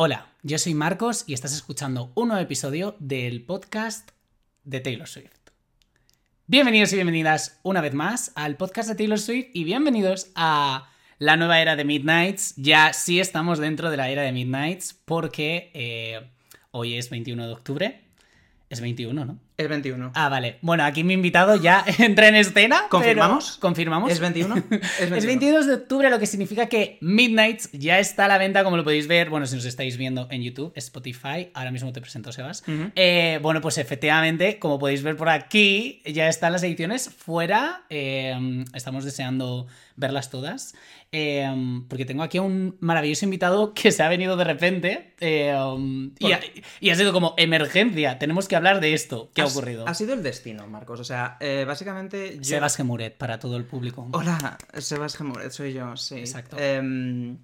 Hola, yo soy Marcos y estás escuchando un nuevo episodio del podcast de Taylor Swift. Bienvenidos y bienvenidas una vez más al podcast de Taylor Swift y bienvenidos a la nueva era de Midnights. Ya sí estamos dentro de la era de Midnights porque eh, hoy es 21 de octubre. Es 21, ¿no? Es 21. Ah, vale. Bueno, aquí mi invitado ya entra en escena. ¿Confirmamos? Confirmamos. ¿Es 21? Es 21. Es 22 de octubre, lo que significa que Midnights ya está a la venta, como lo podéis ver. Bueno, si nos estáis viendo en YouTube, Spotify. Ahora mismo te presento, Sebas. Eh, bueno, pues efectivamente, como podéis ver por aquí, ya están las ediciones fuera. Eh, estamos deseando verlas todas. Eh, porque tengo aquí a un maravilloso invitado que se ha venido de repente. eh, y, ha, y ha sido como emergencia. Tenemos que hablar de esto. ¿Qué ha Has- ocurrido? Ha sido el destino, Marcos. O sea, eh, básicamente. Yo... Sebas Gemuret, para todo el público. Hola, Sebas Gemuret, soy yo, sí. Exacto. Em,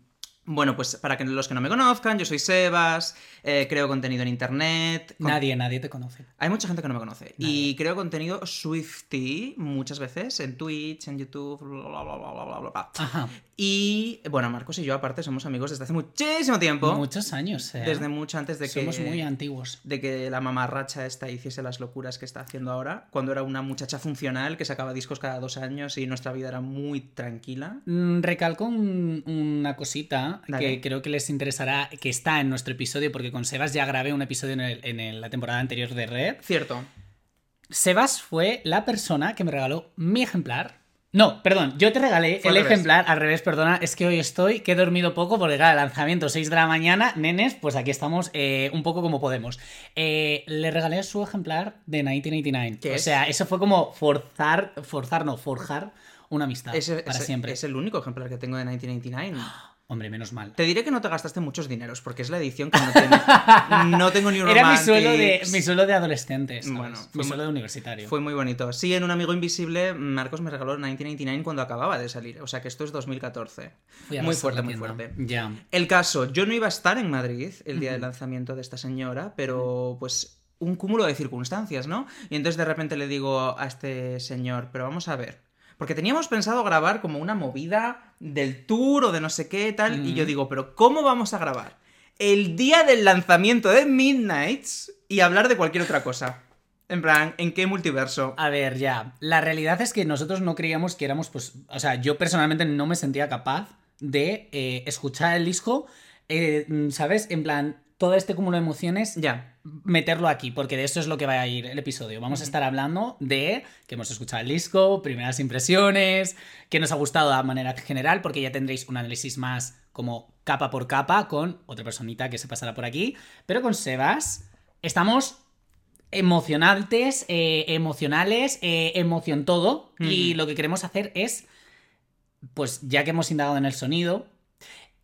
bueno, pues para que los que no me conozcan, yo soy Sebas, eh, creo contenido en internet. con- Nadie, nadie te conoce. Hay mucha gente que no me conoce. Nadie. Y creo contenido Swifty muchas veces en Twitch, en YouTube, bla, bla, bla, bla, bla, bla, bla. Ajá. Y bueno, Marcos y yo, aparte, somos amigos desde hace muchísimo tiempo. Muchos años, eh. Desde mucho antes de que. Somos muy antiguos. de que la mamarracha esta hiciese las locuras que está haciendo ahora, cuando era una muchacha funcional que sacaba discos cada dos años y nuestra vida era muy tranquila. Mm, Recalco un- una cosita Dale. que creo que les interesará, que está en nuestro episodio, porque con Sebas ya grabé un episodio en, el- en el- la temporada anterior de Red. Cierto. Sebas fue la persona que me regaló mi ejemplar. No, perdón, yo te regalé Fue el al ejemplar, al revés, perdona, es que hoy estoy, que he dormido poco porque claro, lanzamiento 6 de la mañana, nenes, pues aquí estamos eh, un poco como podemos. Eh, le regalé su ejemplar de 1989. ¿Qué o es? sea, eso fue como forzar, forzar, no, forjar una amistad Ese- para siempre. Es el único ejemplar que tengo de 1989. Hombre, menos mal. Te diré que no te gastaste muchos dineros, porque es la edición que no tiene. No tengo ni un Era mi suelo, de, mi suelo de adolescente, ¿sabes? Bueno, mi suelo de universitario. Fue muy bonito. Sí, en Un Amigo Invisible, Marcos me regaló 1989 cuando acababa de salir. O sea que esto es 2014. Fui a muy fuerte, muy fuerte. Ya. El caso, yo no iba a estar en Madrid el día del lanzamiento de esta señora, pero pues un cúmulo de circunstancias, ¿no? Y entonces de repente le digo a este señor, pero vamos a ver. Porque teníamos pensado grabar como una movida del tour o de no sé qué tal, y yo digo, pero ¿cómo vamos a grabar? El día del lanzamiento de Midnights y hablar de cualquier otra cosa. En plan, ¿en qué multiverso? A ver, ya. La realidad es que nosotros no creíamos que éramos, pues. O sea, yo personalmente no me sentía capaz de eh, escuchar el disco, eh, ¿sabes? En plan, todo este cúmulo de emociones, Ya. Meterlo aquí, porque de eso es lo que va a ir el episodio. Vamos a estar hablando de que hemos escuchado el disco, primeras impresiones, que nos ha gustado de manera general, porque ya tendréis un análisis más como capa por capa con otra personita que se pasará por aquí. Pero con Sebas estamos emocionantes, eh, emocionales, eh, emoción todo. Y lo que queremos hacer es, pues ya que hemos indagado en el sonido,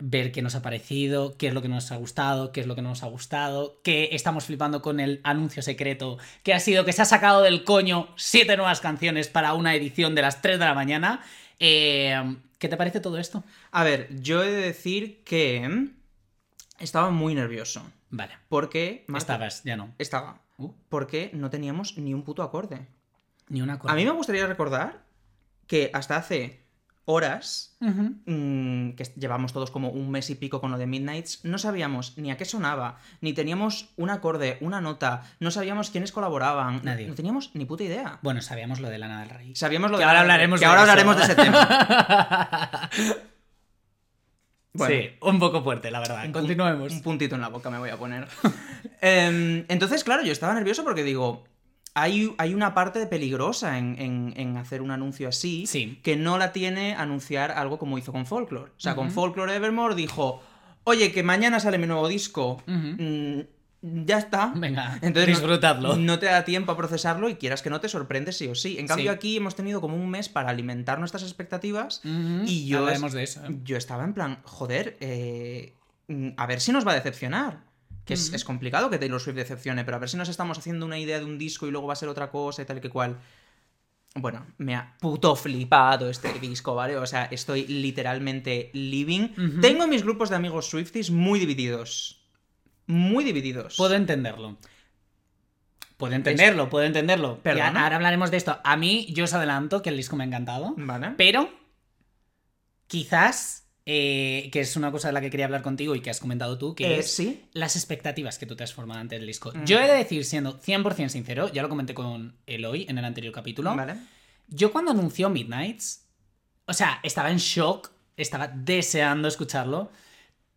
ver qué nos ha parecido, qué es lo que nos ha gustado, qué es lo que no nos ha gustado, qué estamos flipando con el anuncio secreto, que ha sido que se ha sacado del coño siete nuevas canciones para una edición de las 3 de la mañana. Eh, ¿Qué te parece todo esto? A ver, yo he de decir que estaba muy nervioso. Vale. Porque... Marco, Estabas, ya no. Estaba. Uh, Porque no teníamos ni un puto acorde. ni una cosa. A mí me gustaría recordar que hasta hace horas, mm, que llevamos todos como un mes y pico con lo de Midnights, no sabíamos ni a qué sonaba, ni teníamos un acorde, una nota, no sabíamos quiénes colaboraban, Nadie. no teníamos ni puta idea. Bueno, sabíamos lo de Lana del Rey. Sabíamos lo Que de ahora hablaremos que de ahora eso. hablaremos de ese tema. Bueno. Sí, un poco fuerte, la verdad. Continuemos. Un puntito en la boca me voy a poner. Em, entonces, claro, yo estaba nervioso porque digo, hay, hay una parte peligrosa en, en- en hacer un anuncio así Sí. que no la tiene anunciar algo como hizo con Folklore. O sea, con. Folklore Evermore dijo, oye, que mañana sale mi nuevo disco. Mm, ya está. Venga, Entonces no- disfrutadlo. No, te da tiempo a procesarlo y quieras que no te sorprende sí o sí. En cambio, Sí. aquí hemos tenido como un mes para alimentar nuestras expectativas y yo de eso. ¿eh? yo estaba en plan, joder, eh, mm, a ver si nos va a decepcionar. Que es, es complicado que Taylor Swift decepcione, pero a ver si nos estamos haciendo una idea de un disco y luego va a ser otra cosa y tal que cual. Bueno, me ha puto flipado este disco, ¿vale? O sea, estoy literalmente living. Ujú. Tengo mis grupos de amigos Swifties muy divididos. Muy divididos. Puedo entenderlo. Puedo entenderlo, puedo entenderlo. Y a- ahora hablaremos de esto. A mí, yo os adelanto que el disco me ha encantado. Vale. Pero quizás eh, que es una cosa de la que quería hablar contigo y que has comentado tú, que Eh, es sí. las expectativas que tú te has formado ante el disco. Mm. Yo he de decir, siendo 100% sincero, ya lo comenté con Eloy en el anterior capítulo, Vale. yo cuando anunció Midnights, o sea, estaba en shock, estaba deseando escucharlo,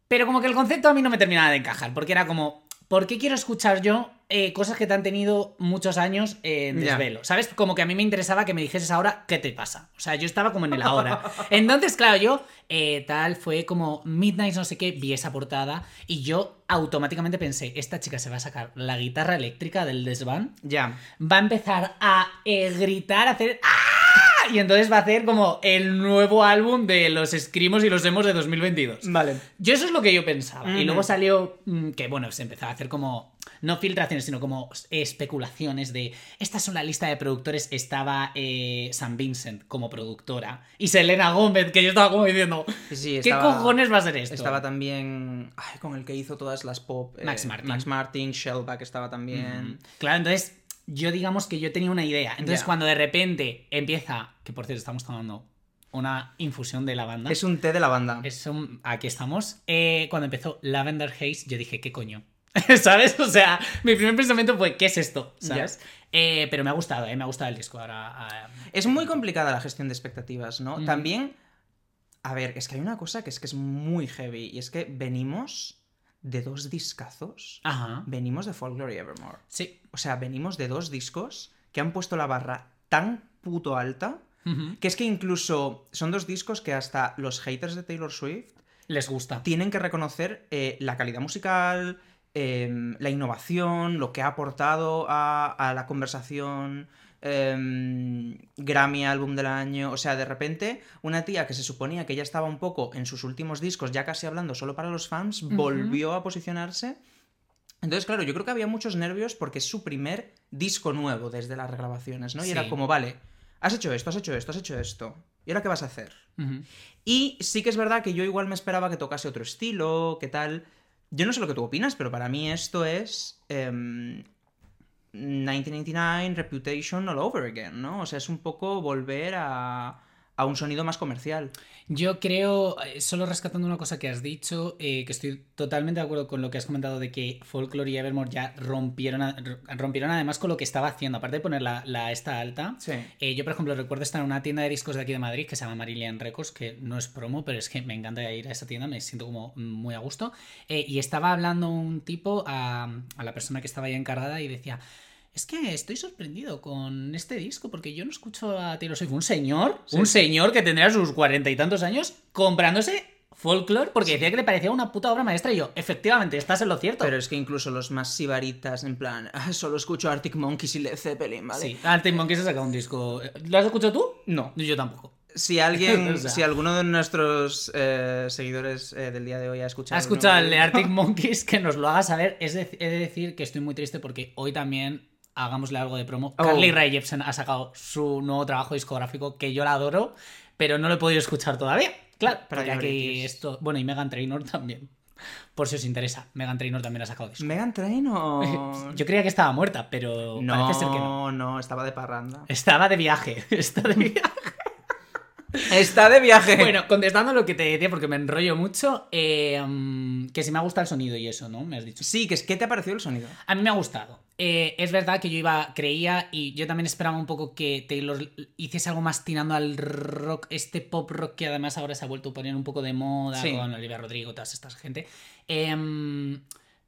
pero como que el concepto a mí no me terminaba de encajar, porque era como, ¿por qué quiero escuchar yo eh, cosas que te han tenido muchos años en desvelo? ¿Sabes? Como que a mí me interesaba que me dijeses ahora qué te pasa. O sea, yo estaba como en el ahora. Entonces, claro, yo eh, tal fue como Midnight no sé qué, vi esa portada y yo automáticamente pensé, esta chica se va a sacar la guitarra eléctrica del desván Ya. va a empezar a gritar, a hacer ¡Ah! Y entonces va a hacer como el nuevo álbum de los Screamos y los Emos de 2022. Vale. Yo eso es lo que yo pensaba. Y luego salió mm, que, bueno, se empezaba a hacer como, no filtraciones, sino como especulaciones de, esta es una lista de productores, estaba eh, San Vincent como productora y Selena Gómez, que yo estaba como diciendo, Sí, sí, ¿qué estaba- cojones va a ser esto? Estaba también. Ay, con el que hizo todas las pop. eh, Max Martin. Max Martin, Shellback estaba también. Claro, entonces yo digamos que yo tenía una idea. Entonces cuando de repente empieza, que por cierto estamos tomando una infusión de lavanda. Es un té de lavanda. Es un- aquí estamos. Eh, cuando empezó Lavender Haze, yo dije, ¿qué coño? ¿Sabes? O sea, mi primer pensamiento fue, ¿qué es esto? ¿Sabes? Eh, pero me ha gustado, eh, me ha gustado el disco. Ahora, ah, Es muy complicada la gestión de expectativas, ¿no? También. A ver, es que hay una cosa que es que es muy heavy. Y es que venimos de dos discazos. Ajá. Venimos de Folklore y Evermore. Sí. O sea, venimos de dos discos que han puesto la barra tan puto alta. Que es que incluso son dos discos que hasta los haters de Taylor Swift Les gusta. tienen que reconocer eh, la calidad musical, em, la innovación, lo que ha aportado a, a la conversación. em, Grammy álbum del año. O sea, de repente, una tía que se suponía que ya estaba un poco en sus últimos discos, ya casi hablando solo para los fans, volvió a posicionarse. Entonces, claro, yo creo que había muchos nervios porque es su primer disco nuevo desde las regrabaciones, ¿no? Y Sí. era como, vale, has hecho esto, has hecho esto, has hecho esto. ¿Y ahora qué vas a hacer? Y sí que es verdad que yo igual me esperaba que tocase otro estilo, qué tal. Yo no sé lo que tú opinas, pero para mí esto es em, 1989 Reputation all over again, ¿no? O sea, es un poco volver a, a un sonido más comercial. Yo creo, eh, solo rescatando una cosa que has dicho, eh, que estoy totalmente de acuerdo con lo que has comentado de que Folklore y Evermore ya rompieron, rompieron además con lo que estaba haciendo, aparte de poner la, la esta alta. Sí. Eh, yo, por ejemplo, recuerdo estar en una tienda de discos de aquí de Madrid que se llama Marillion Records, que no es promo, pero es que me encanta ir a esa tienda, me siento como muy a gusto. Eh, y estaba hablando un tipo a, a la persona que estaba ahí encargada y decía. Es que estoy sorprendido con este disco porque yo no escucho a Taylor Swift. Un señor, Sí. un señor que tendría sus cuarenta y tantos años comprándose folklore porque decía que le parecía una puta obra maestra y yo, efectivamente, estás en lo cierto. Pero es que incluso los más sibaritas, en plan, "Ah, solo escucho Arctic Monkeys y Led Zeppelin, ¿vale? Sí, Arctic Monkeys ha sacado un disco. ¿Lo has escuchado tú? No. Yo tampoco. Si alguien, O sea. si alguno de nuestros eh, seguidores eh, del día de hoy ha escuchado. Ha escuchado el de Arctic Monkeys, que nos lo haga saber. Es de- he de decir que estoy muy triste porque hoy también, hagámosle algo de promo, Oh. Carly Rae Jepsen ha sacado su nuevo trabajo discográfico, que yo la adoro, pero no lo he podido escuchar todavía. Claro, porque aquí Priorities. esto... Bueno, y Megan Trainor también. Por si os interesa, Megan Trainor también ha sacado disco. Megan Trainor. Yo creía que estaba muerta, pero no, parece ser que no. no, estaba de parranda. Estaba de viaje. Está de viaje. Está de viaje. Bueno, contestando lo que te decía, porque me enrollo mucho, eh, mm, que si me ha gustado el sonido y eso, ¿no? Me has dicho. Sí, que es ¿qué te ha parecido el sonido? A mí me ha gustado. Eh, es verdad que yo iba, creía y yo también esperaba un poco que Taylor hiciese algo más tirando al rock, este pop rock que además ahora se ha vuelto a poner un poco de moda Sí. con Olivia Rodrigo, toda esta gente. Em,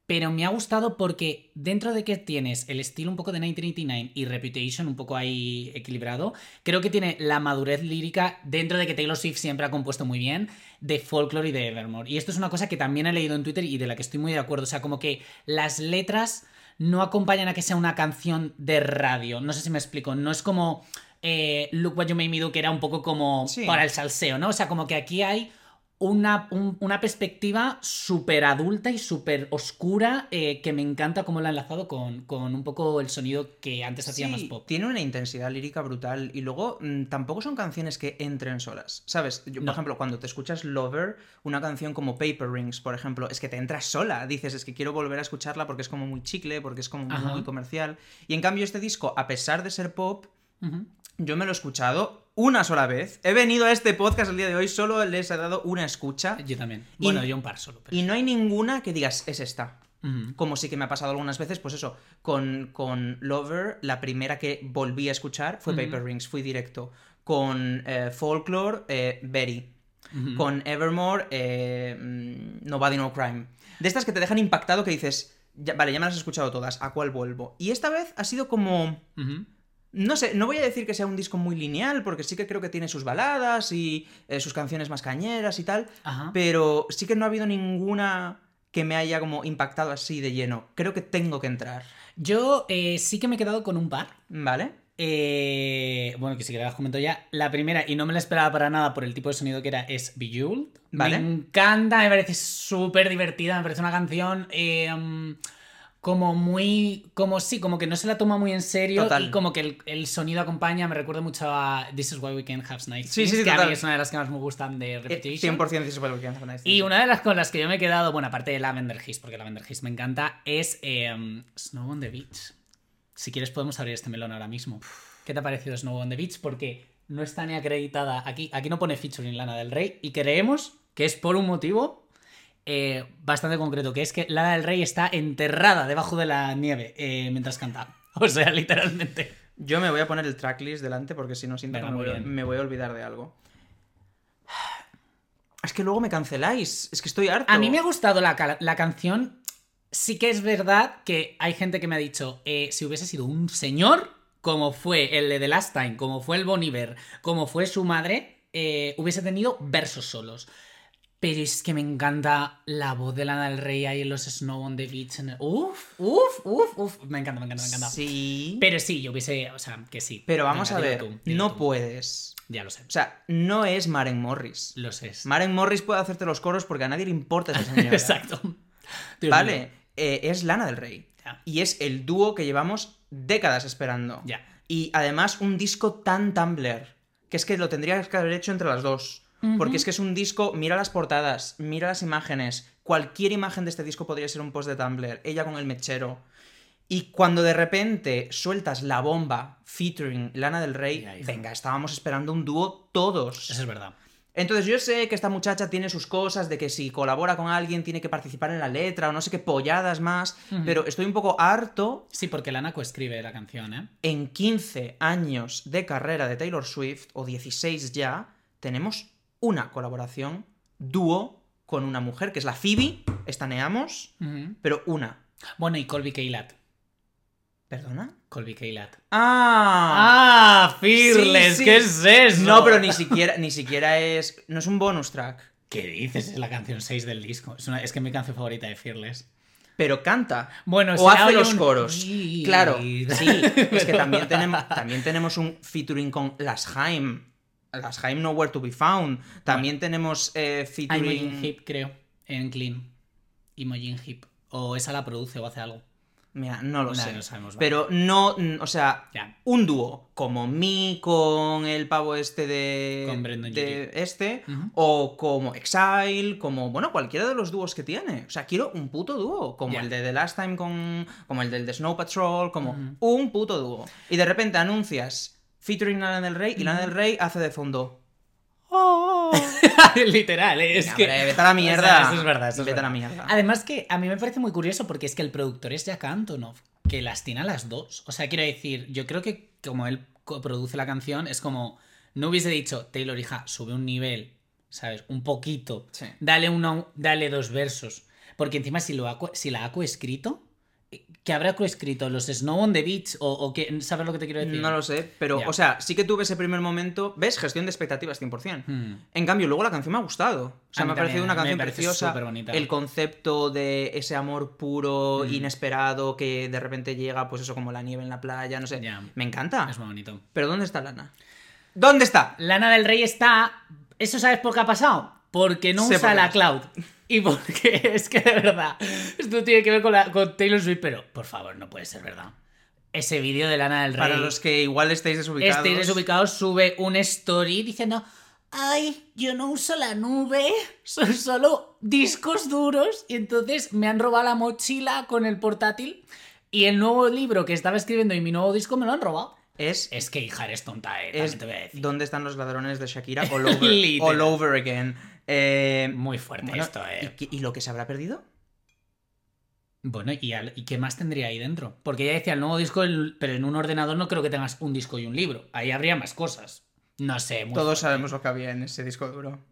pero me ha gustado porque dentro de que tienes el estilo un poco de 1989 y Reputation un poco ahí equilibrado, creo que tiene la madurez lírica dentro de que Taylor Swift siempre ha compuesto muy bien de Folklore y de Evermore. Y esto es una cosa que también he leído en Twitter y de la que estoy muy de acuerdo. O sea, como que las letras no acompañan a que sea una canción de radio. No sé si me explico. No es como eh, Look What You Made Me Do, que era un poco como Sí. para el salseo, ¿no? O sea, como que aquí hay una, un- una perspectiva súper adulta y súper oscura eh, que me encanta cómo la ha enlazado con, con un poco el sonido que antes hacía Sí, más pop. Tiene una intensidad lírica brutal y luego mm, tampoco son canciones que entren solas, ¿sabes? Yo, por ejemplo, cuando te escuchas Lover, una canción como Paper Rings, por ejemplo, es que te entras sola, dices, es que quiero volver a escucharla porque es como muy chicle, porque es como muy comercial. Y en cambio este disco, a pesar de ser pop, yo me lo he escuchado una sola vez. He venido a este podcast el día de hoy, solo les he dado una escucha. Yo también. Y- Bueno, yo un par solo. pero- Y no hay ninguna que digas, es esta. Como sí que me ha pasado algunas veces, pues eso, con, con Lover, la primera que volví a escuchar fue Ujú. Paper Rings, fui directo. Con eh, Folklore, eh. Ujú. Con Evermore, eh, mm, Nobody No Crime. De estas que te dejan impactado que dices, "Ya- vale, ya me las he escuchado todas, ¿a cuál vuelvo? Y esta vez ha sido como... No sé, no voy a decir que sea un disco muy lineal, porque sí que creo que tiene sus baladas y eh, sus canciones más cañeras y tal, Ajá. pero sí que no ha habido ninguna que me haya como impactado así de lleno. Creo que tengo que entrar, Yo eh, sí que me he quedado con un par. ¿vale? Eh, bueno, que si queréis las comento ya. La primera, y no me la esperaba para nada por el tipo de sonido que era, es Bejeweled. Vale. Me encanta, me parece súper divertida, me parece una canción eh, como muy... Como sí, como que no se la toma muy en serio Total. y como que el, el sonido acompaña, me recuerda mucho a This is Why We Can Have Nice Sí, sí, sí, que a total. mí es una de las que más me gustan de Eh, Repetition. 100% dices Super Weekend Nice Y una de las con las que yo me he quedado, bueno, aparte de Lavender Hiss, porque Lavender Hiss me encanta, es eh, Snow on the Beach. Si quieres podemos abrir este melón ahora mismo. ¿Qué te ha parecido Snow on the Beach? Porque no está ni acreditada aquí. Aquí no pone featuring Lana del Rey y creemos que es por un motivo eh, bastante concreto, que es que Lana del Rey está enterrada debajo de la nieve eh, mientras canta. O sea, literalmente. Yo me voy a poner el tracklist delante porque si no siento Venga, que me voy, a- bien. me voy a olvidar de algo. Es que luego me canceláis. Es que estoy harto. A mí me ha gustado la, la canción. Sí que es verdad que hay gente que me ha dicho, eh, si hubiese sido un señor, como fue el de The Last Time, como fue el Boniver, como fue su madre, eh, hubiese tenido versos solos. Pero es que me encanta la voz de Lana del Rey ahí en los Snow on the Beach. en el- Uf, uf, uf, uf. Me encanta, me encanta, me encanta. Sí. Pero sí, yo hubiese, o sea, que sí. Pero vamos Venga, a ver, tú, no tú. puedes. Ya lo sé. O sea, no es Maren Morris. Lo sé. Maren Morris puede hacerte los coros porque a nadie le importa esa señora. Exacto. Dios. Vale, eh, es Lana del Rey. Y es el dúo que llevamos décadas esperando. Ya. Y además un disco tan Tumblr, que es que lo tendrías que haber hecho entre las dos. Porque es que es un disco, mira las portadas, mira las imágenes. Cualquier imagen de este disco podría ser un post de Tumblr. Ella con el mechero. Y cuando de repente sueltas la bomba featuring Lana del Rey, venga, estábamos esperando un dúo todos. Eso es verdad. Entonces yo sé que esta muchacha tiene sus cosas de que si colabora con alguien tiene que participar en la letra o no sé qué polladas más, pero estoy un poco harto Sí, porque Lana coescribe la canción, ¿eh? en 15 años de carrera de Taylor Swift, o 16 ya, tenemos una colaboración dúo con una mujer, que es la Phoebe, estaneamos, pero una. Bueno, y Colby Kaylat. ¿Perdona? Colby Kaylat. ¡Ah! ¡Ah! Fearless, Sí, sí. ¿qué es eso? No, pero ni siquiera, ni siquiera es... No es un bonus track, ¿Qué dices? Es la canción 6 del disco. Es, una- es que es mi canción favorita de Fearless. pero canta. Bueno, o hace los un- coros. Sí. Claro, sí. Es que también tenemos, también tenemos un featuring con Las Haim. Las Haim Nowhere to be Found. También tenemos eh, Hay featuring. Mojin Hip, creo, en Clean. Y Mojin Hip. O esa la produce o hace algo. Mira, no lo sé. no sabemos, vale. Pero no, o sea, un dúo como Mi con el pavo este de. Con Brendan de este. O como Exile, como, bueno, cualquiera de los dúos que tiene. O sea, quiero un puto dúo. Como el de The Last Time con. Como el del de Snow Patrol, como un puto dúo. Y de repente anuncias featuring Lana del Rey y Lana del Rey hace de fondo. Literal, ¿eh? es que. hombre, vete a la mierda. O sea, eso es verdad, eso es Vete a la verdad. mierda. Además que a mí me parece muy curioso porque es que el productor es Jack Antonoff, que las tiene a las dos. O sea, quiero decir, yo creo que como él produce la canción, es como. No hubiese dicho, Taylor, hija, sube un nivel, ¿sabes? Un poquito. Sí. Dale, uno, dale dos versos. Porque encima, si, lo ha, si la ha coescrito, que habrá coescrito los Snow on the Beach o, o que. ¿Sabes lo que te quiero decir? No lo sé, pero, o sea, sí que tuve ese primer momento. ¿Ves? Gestión de expectativas 100%. Hmm. En cambio, luego la canción me ha gustado. O sea, me ha parecido una canción preciosa. El concepto de ese amor puro, Mm. inesperado, que de repente llega, pues eso, como la nieve en la playa, no sé. Me encanta. Es muy bonito. Pero ¿dónde está Lana? ¿Dónde está? Lana del Rey está. ¿Eso sabes por qué ha pasado? Porque no usa la cloud. Y porque es que de verdad. Esto tiene que ver con, la, con Taylor Swift, pero por favor, no puede ser verdad. Ese vídeo de Lana del Rey. Para los que igual estáis desubicados. Estéis desubicados, sube un story diciendo. Ay, yo no uso la nube, son solo discos duros. Y entonces me han robado la mochila con el portátil. Y el nuevo libro que estaba escribiendo y mi nuevo disco me lo han robado. Es, Es que hija eres tonta, eh, es te voy a decir. ¿Dónde están los ladrones de Shakira? All over, all over again. Eh, Muy fuerte bueno, esto, eh. ¿y, lo que se habrá perdido? Bueno, ¿y, al- ¿y qué más tendría ahí dentro? Porque ella decía el nuevo disco, el- pero en un ordenador no creo que tengas un disco y un libro. Ahí habría más cosas. No sé, muy Todos fuerte. sabemos lo que había en ese disco duro.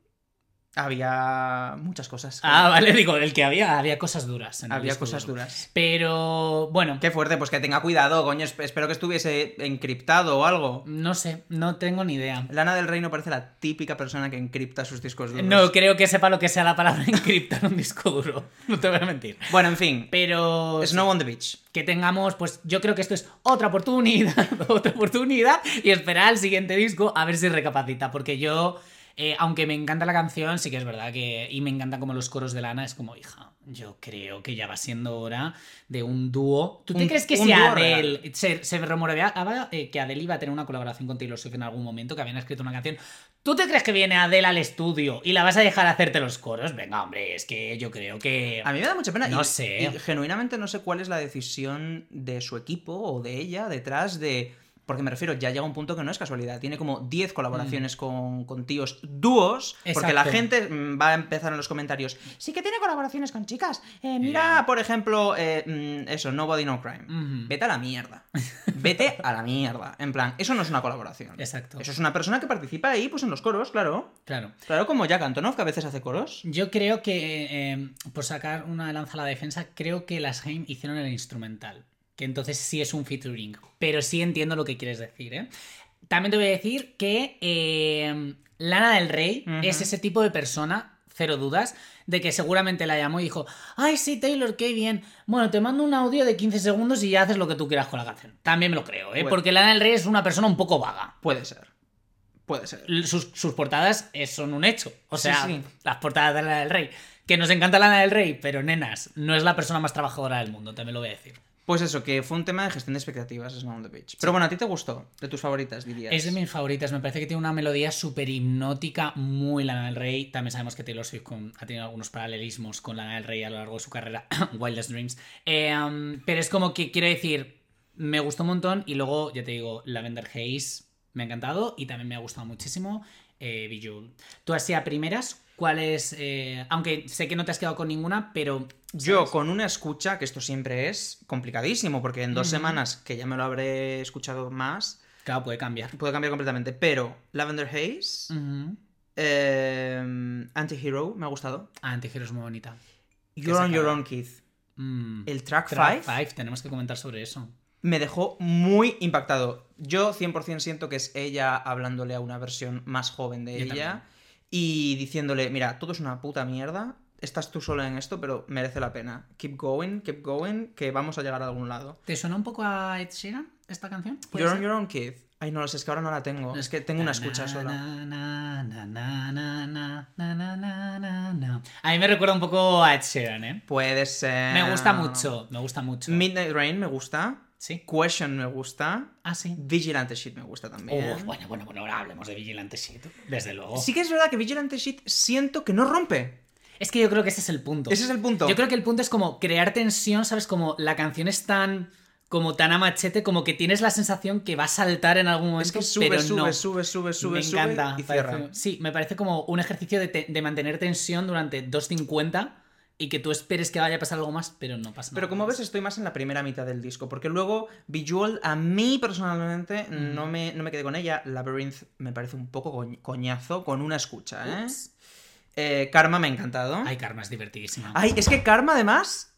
Había muchas cosas. Ah, vale, digo, el que había, había cosas duras. en había cosas duras. Pero, bueno, Qué fuerte, pues que tenga cuidado, coño. esp- Espero que estuviese encriptado o algo. no sé, no tengo ni idea. Lana del Rey no parece la típica persona que encripta sus discos duros. No creo que sepa lo que sea la palabra encriptar un disco duro. No te voy a mentir. Bueno, en fin. Pero Snow on the Beach. que tengamos, pues yo creo que esto es otra oportunidad, otra oportunidad y esperar al siguiente disco a ver si recapacita, porque yo, eh, aunque me encanta la canción, sí que es verdad que, y me encantan como los coros de Lana, es como, hija, yo creo que ya va siendo hora de un dúo. ¿Tú te crees que si Adele, se, se rumoreaba eh, que Adele iba a tener una colaboración con Taylor Swift en algún momento, que habían escrito una canción? ¿Tú te crees que viene Adele al estudio y la vas a dejar hacerte los coros? Venga, hombre, es que yo creo que... A mí me da mucha pena. No y, sé. y genuinamente no sé cuál es la decisión de su equipo o de ella detrás de. Porque me refiero, ya llega un punto que no es casualidad. Tiene como 10 colaboraciones con, con tíos dúos. Porque la Mm. Gente mm, va a empezar en los comentarios. Sí que tiene colaboraciones con chicas. Eh, mira, por ejemplo, eh, mm, eso, Nobody No Crime. Vete a la mierda. Vete a la mierda. En plan, eso no es una colaboración. Exacto. Eso es una persona que participa ahí, pues en los coros, claro. Claro. Claro, como Jack Antonoff, que a veces hace coros. Yo creo que, eh, por sacar una lanza a la defensa, creo que las Haim hicieron el instrumental. Que entonces sí es un featuring. Pero sí entiendo lo que quieres decir, ¿eh? También te voy a decir que eh, Lana del Rey es ese tipo de persona, cero dudas, de que seguramente la llamó y dijo, ay, sí, Taylor, qué bien. Bueno, te mando un audio de 15 segundos y ya haces lo que tú quieras con la canción. También me lo creo, ¿eh? Bueno. Porque Lana del Rey es una persona un poco vaga. Puede ser. Puede ser. sus, sus portadas eh, son un hecho. O Sí, sea, sí. las portadas de Lana del Rey. Que nos encanta Lana del Rey, pero nenas, no es la persona más trabajadora del mundo, también lo voy a decir. Pues eso, que fue un tema de gestión de expectativas, Snow on the Beach. Pero bueno, ¿a ti te gustó? De tus favoritas, dirías. Es de mis favoritas, me parece que tiene una melodía súper hipnótica, muy Lana del Rey. También sabemos que Taylor Swift con- ha tenido algunos paralelismos con Lana del Rey a lo largo de su carrera, Wildest Dreams. Eh, um, pero es como que quiero decir, me gustó un montón y luego, ya te digo, Lavender Haze me ha encantado y también me ha gustado muchísimo eh, Bejeweled. Tú así a primeras, ¿cuál es? eh, aunque sé que no te has quedado con ninguna, pero... Yo con una escucha, que esto siempre es complicadísimo, porque en dos semanas, que ya me lo habré escuchado más, Claro, puede cambiar. puede cambiar completamente. Pero Lavender Haze, eh, Anti-Hero, me ha gustado. Ah, Antihero es muy bonita. You're on? Your Own, Keith. Mm. El track Track 5 Five, tenemos que comentar sobre eso. me dejó muy impactado. Yo 100% siento que es ella hablándole a una versión más joven de ella y diciéndole, mira, todo es una puta mierda, estás tú sola en esto, pero merece la pena. Keep going, keep going, que vamos a llegar a algún lado. ¿Te suena un poco a Ed Sheeran esta canción? You're on your own, kid. Ay, no lo sé, es que ahora no la tengo. Es que tengo una escucha sola. A mí me recuerda un poco a Ed Sheeran, ¿eh? Puede ser. Me gusta mucho, me gusta mucho. Midnight Rain me gusta. Sí. Question me gusta. Ah, sí. Vigilante Shit me gusta también. Uf, bueno, bueno, bueno, ahora hablemos de Vigilante Shit. Desde luego. Sí que es verdad que Vigilante Shit siento que no rompe. Es que yo creo que ese es el punto. Ese es el punto. Yo creo que el punto es como crear tensión, ¿sabes? Como la canción es tan. como tan a machete, como que tienes la sensación que va a saltar en algún momento. Es que sube, pero sube, no. sube, sube, sube, me sube encanta. y parece- cierra. sí, me parece como un ejercicio de, de mantener tensión durante 2.50 y que tú esperes que vaya a pasar algo más, pero no pasa nada. Pero como más. ves, estoy más en la primera mitad del disco. Porque luego, Visual, a mí personalmente, Mm. no, me, no me quedé con ella. Labyrinth me parece un poco coñ- coñazo con una escucha, ¿eh? Eh, Karma me ha encantado. Ay, Karma es divertidísima. Ay, es que Karma, además.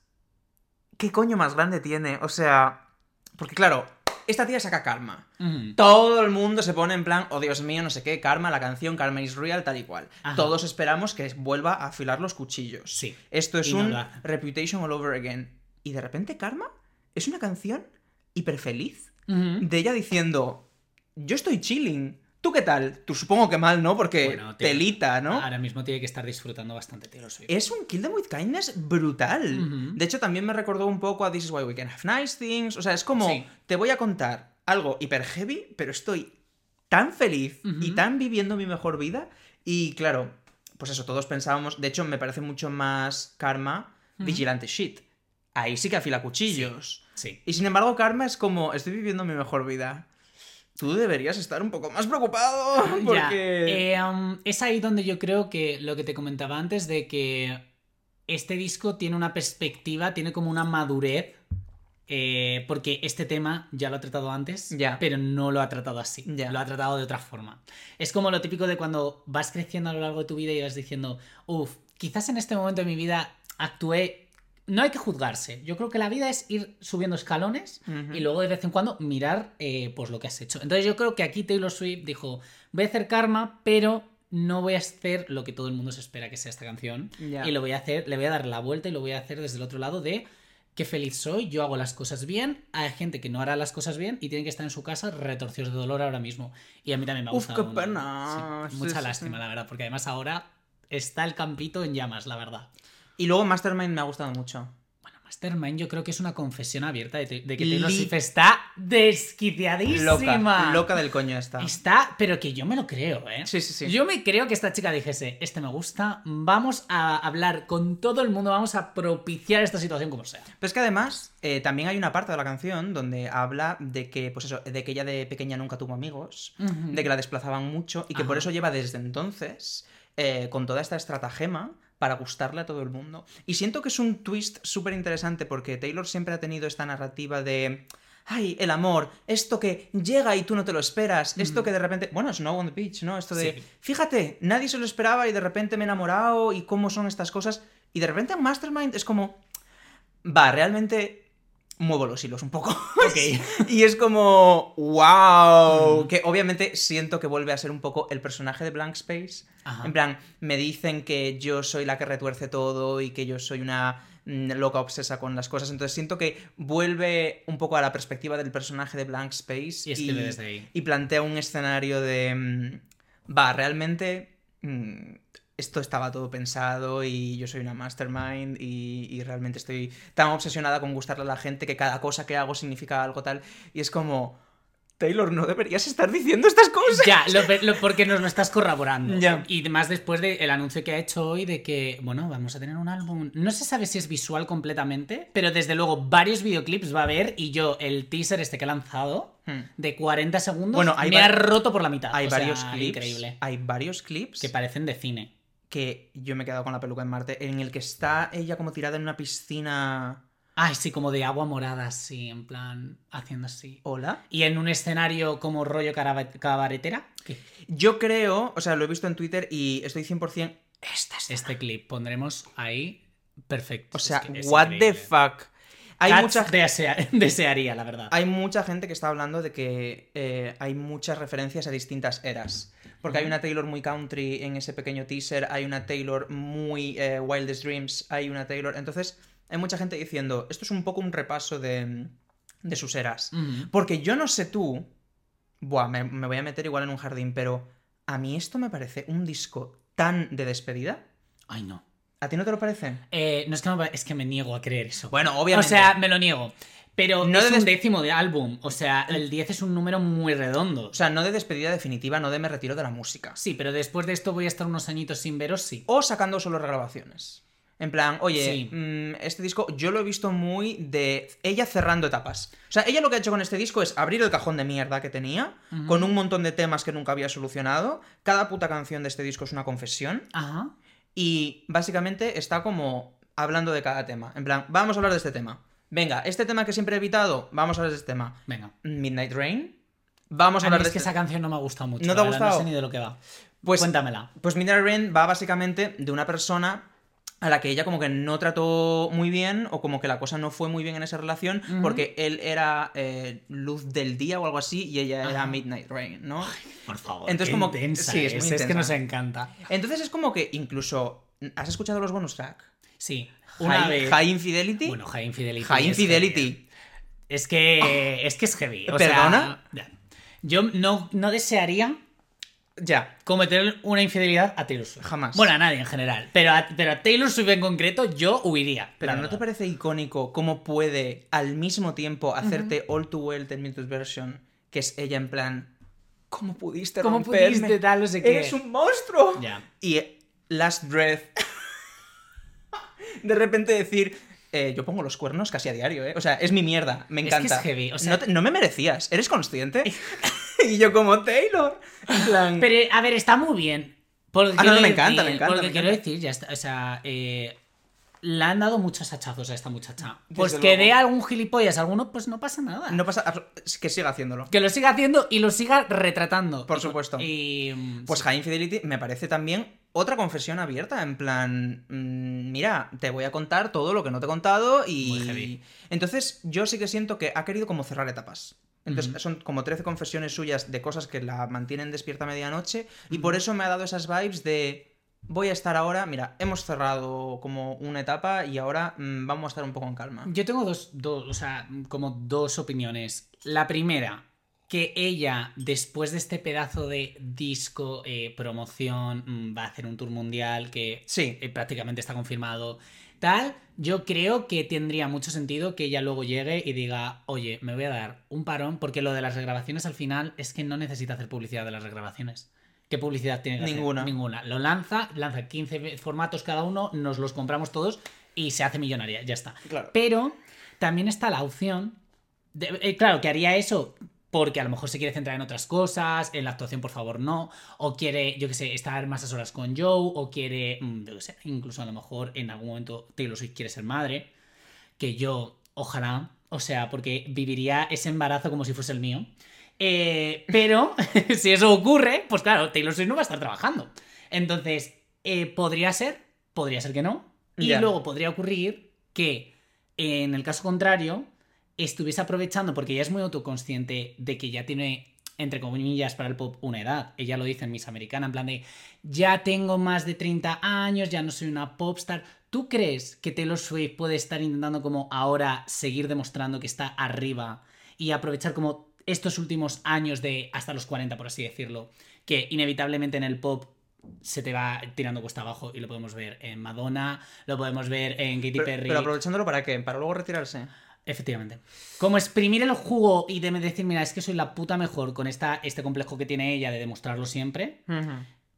¿Qué coño más grande tiene? O sea. Porque claro, esta tía saca Karma. Mm. Todo el mundo se pone en plan, oh Dios mío, no sé qué, Karma, la canción, Karma is real, tal y cual. Ajá. Todos esperamos que vuelva a afilar los cuchillos. Sí. Esto es Y un. Reputation all over again. Y de repente Karma es una canción hiper feliz Ujú. de ella diciendo, yo estoy chilling. ¿Tú qué tal? Tú supongo que mal, ¿no? Porque Bueno, te- telita, ¿no? Ahora mismo tiene que estar disfrutando bastante Taylor Swift. Es un Kill Them With Kindness brutal. De hecho, también me recordó un poco a This Is Why We Can Have Nice Things. O sea, es como, Sí. te voy a contar algo hiper heavy, pero estoy tan feliz y tan viviendo mi mejor vida. Y claro, pues eso, todos pensábamos. De hecho, me parece mucho más Karma. Vigilante Shit. Ahí sí que afila cuchillos. Sí. Y sin embargo, Karma es como, estoy viviendo mi mejor vida. Tú deberías estar un poco más preocupado. Porque. Eh, um, es ahí donde yo creo que lo que te comentaba antes de que este disco tiene una perspectiva, tiene como una madurez. eh, porque este tema ya lo ha tratado antes, Ya. pero no lo ha tratado así. Ya. Lo ha tratado de otra forma. Es como lo típico de cuando vas creciendo a lo largo de tu vida y vas diciendo, uff, quizás en este momento de mi vida actué. No hay que juzgarse. Yo creo que la vida es ir subiendo escalones y luego de vez en cuando mirar eh, pues lo que has hecho. Entonces yo creo que aquí Taylor Swift dijo, voy a hacer karma, pero no voy a hacer lo que todo el mundo se espera que sea esta canción. Y lo voy a hacer, le voy a dar la vuelta y lo voy a hacer desde el otro lado de qué feliz soy, yo hago las cosas bien, hay gente que no hará las cosas bien y tienen que estar en su casa retorcidos de dolor ahora mismo. Y a mí también me ha Uf, gustado. qué ¿no? pena. Sí, mucha sí, lástima, sí. la verdad, porque además ahora está el campito en llamas, la verdad. Y luego Mastermind me ha gustado mucho. Bueno, Mastermind yo creo que es una confesión abierta de, de que Taylor Swift está desquiciadísima. Loca. Loca del coño está. Está, pero que yo me lo creo, ¿eh? Sí, sí, sí. Yo me creo que esta chica dijese, este me gusta, vamos a hablar con todo el mundo, vamos a propiciar esta situación como sea. Pero es que además eh, también hay una parte de la canción donde habla de que, pues eso, de que ella de pequeña nunca tuvo amigos, de que la desplazaban mucho y que por eso lleva desde entonces eh, con toda esta estratagema para gustarle a todo el mundo. Y siento que es un twist súper interesante porque Taylor siempre ha tenido esta narrativa de... Ay, el amor, esto que llega y tú no te lo esperas, esto que de repente, bueno, Snow on the Beach, ¿no? Esto de, Sí. fíjate, nadie se lo esperaba y de repente me he enamorado y cómo son estas cosas. Y de repente en Mastermind es como, va, realmente muevo los hilos un poco. Y es como, wow. Que obviamente siento que vuelve a ser un poco el personaje de Blank Space. Ajá. En plan, me dicen que yo soy la que retuerce todo y que yo soy una mm, loca obsesa con las cosas. Entonces siento que vuelve un poco a la perspectiva del personaje de Blank Space Y escribe desde ahí. y plantea un escenario de... mm, Va, realmente... esto estaba todo pensado y yo soy una mastermind y, y realmente estoy tan obsesionada con gustarle a la gente que cada cosa que hago significa algo tal. Y es como... Taylor, no deberías estar diciendo estas cosas. Ya, lo- lo- porque nos lo estás corroborando. Ya. Y más después del anuncio que ha hecho hoy de que, bueno, vamos a tener un álbum. No se sabe si es visual completamente, pero desde luego varios videoclips va a haber. Y yo, el teaser este que ha lanzado, Hmm. de 40 segundos, Bueno, hay me ha roto por la mitad. Hay O sea, varios clips. Increíble. Hay varios clips Que parecen de cine. Que yo me he quedado con la peluca en Marte, en el que está ella como tirada en una piscina. Ay, sí, como de agua morada, así, en plan, haciendo así. Hola. Y en un escenario como rollo cabaretera. ¿Qué? Yo creo, o sea, lo he visto en Twitter y estoy 100%. Esta es. Este clip pondremos ahí perfecto. O sea, Es que es what the fuck. Hay Cats mucha, desea- desearía, la verdad. hay mucha gente que está hablando de que eh, hay muchas referencias a distintas eras. Porque hay una Taylor muy country en ese pequeño teaser, hay una Taylor muy eh, Wildest Dreams, hay una Taylor. Entonces, hay mucha gente diciendo, esto es un poco un repaso de, de sus eras. Porque yo no sé tú. Buah, me, me voy a meter igual en un jardín, pero a mí esto me parece un disco tan de despedida. Ay, no. ¿A ti no te lo parece? Eh, no es que, es que me niego a creer eso. Bueno, obviamente. O sea, me lo niego. Pero No es de un décimo de álbum. O sea, el 10 es un número muy redondo. O sea, no de despedida definitiva, no de me retiro de la música. sí, pero después de esto voy a estar unos añitos sin veros, sí. O sacando solo regrabaciones. En plan, oye, Sí. mm, este disco yo lo he visto muy de ella cerrando etapas. O sea, ella lo que ha hecho con este disco es abrir el cajón de mierda que tenía, con un montón de temas que nunca había solucionado. Cada puta canción de este disco es una confesión. Ajá. Y básicamente está como hablando de cada tema. En plan, vamos a hablar de este tema. Venga, este tema que siempre he evitado, vamos a hablar de este tema. Venga. Midnight Rain. Vamos a A mí hablar es de que este... esa canción no me ha gustado mucho. ¿No te ha gustado? No sé ni de lo que va. Pues, Cuéntamela. pues Midnight Rain va básicamente de una persona a la que ella como que no trató muy bien o como que la cosa no fue muy bien en esa relación porque él era eh, luz del día o algo así y ella era. Midnight Rain, ¿no? Por favor. Entonces, qué como- intensa sí, es es, muy es que intensa. nos encanta. Entonces es como que incluso... ¿Has escuchado los bonus track? Sí. Una High, vez. High Infidelity. Bueno, High Infidelity. High es Infidelity. heavy. Es que. Es que es heavy. O ¿Perdona? sea, yo no, no desearía Ya. cometer una infidelidad a Taylor Swift. Jamás. Bueno, a nadie en general. Pero a, pero a Taylor Swift en concreto, yo huiría. Pero ¿no te parece icónico cómo puede al mismo tiempo hacerte All Too Well 10 Minutes Version, que es ella en plan, ¿cómo pudiste ¿Cómo romperme? pudiste tal, no sé qué? ¡Eres un monstruo! Ya. Y eh, Last Breath. de repente decir, eh, yo pongo los cuernos casi a diario, ¿eh? O sea, es mi mierda, me Es que encanta. es heavy, o sea- no, te- no me merecías, ¿eres consciente? y yo como Taylor. Plan, Pero, a ver, está muy bien. Porque Ah, no, quiero me encanta, decir- me encanta, Porque me quiero encanta. decir, ya está, o sea, eh, le han dado muchos hachazos a esta muchacha. Pues Desde que dé algún gilipollas a alguno, pues no pasa nada. no pasa que siga haciéndolo. Que lo siga haciendo y lo siga retratando. Por Y- supuesto. Y, Pues sí. High Infidelity me parece también otra confesión abierta, en plan, mm, mira, te voy a contar todo lo que no te he contado Muy heavy. y... Entonces yo sí que siento que ha querido como cerrar etapas. Entonces son como 13 confesiones suyas de cosas que la mantienen despierta a medianoche y por eso me ha dado esas vibes de... Voy a estar ahora, mira, hemos cerrado como una etapa y ahora mm, vamos a estar un poco en calma. Yo tengo dos, dos, o sea, como dos opiniones. La primera, que ella, después de este pedazo de disco, eh, promoción, mm, va a hacer un tour mundial que Sí. eh, prácticamente está confirmado. Tal, yo creo que tendría mucho sentido que ella luego llegue y diga, oye, me voy a dar un parón, porque lo de las regrabaciones al final es que no necesita hacer publicidad de las regrabaciones. ¿Qué publicidad tiene que hacer? Ninguna. Ninguna. Lo lanza, lanza 15 formatos cada uno, nos los compramos todos y se hace millonaria, ya está. Claro. Pero también está la opción. de- eh, claro, que haría eso porque a lo mejor se quiere centrar en otras cosas, en la actuación por favor no, o quiere, yo qué sé, estar más a solas con Joe, o quiere, mm, yo qué sé, incluso a lo mejor en algún momento Taylor Swift quiere ser madre, que yo, ojalá, o sea, porque viviría ese embarazo como si fuese el mío. Eh, pero si eso ocurre, pues claro, Taylor Swift no va a estar trabajando. Entonces, eh, podría ser, podría ser que no. Y luego podría ocurrir que, en el caso contrario, estuviese aprovechando, porque ella es muy autoconsciente de que ya tiene, entre comillas, para el pop una edad. Ella lo dice en Miss Americana, en plan de, ya tengo más de 30 años, ya no soy una popstar. ¿Tú crees que Taylor Swift puede estar intentando como ahora seguir demostrando que está arriba y aprovechar como estos últimos años de hasta los 40, por así decirlo, que inevitablemente en el pop se te va tirando cuesta abajo y lo podemos ver en Madonna, lo podemos ver en Katy Pero, Perry. pero aprovechándolo para qué? Para luego retirarse. Efectivamente. Como exprimir el jugo y de decir, mira, es que soy la puta mejor con esta, este complejo que tiene ella de demostrarlo siempre,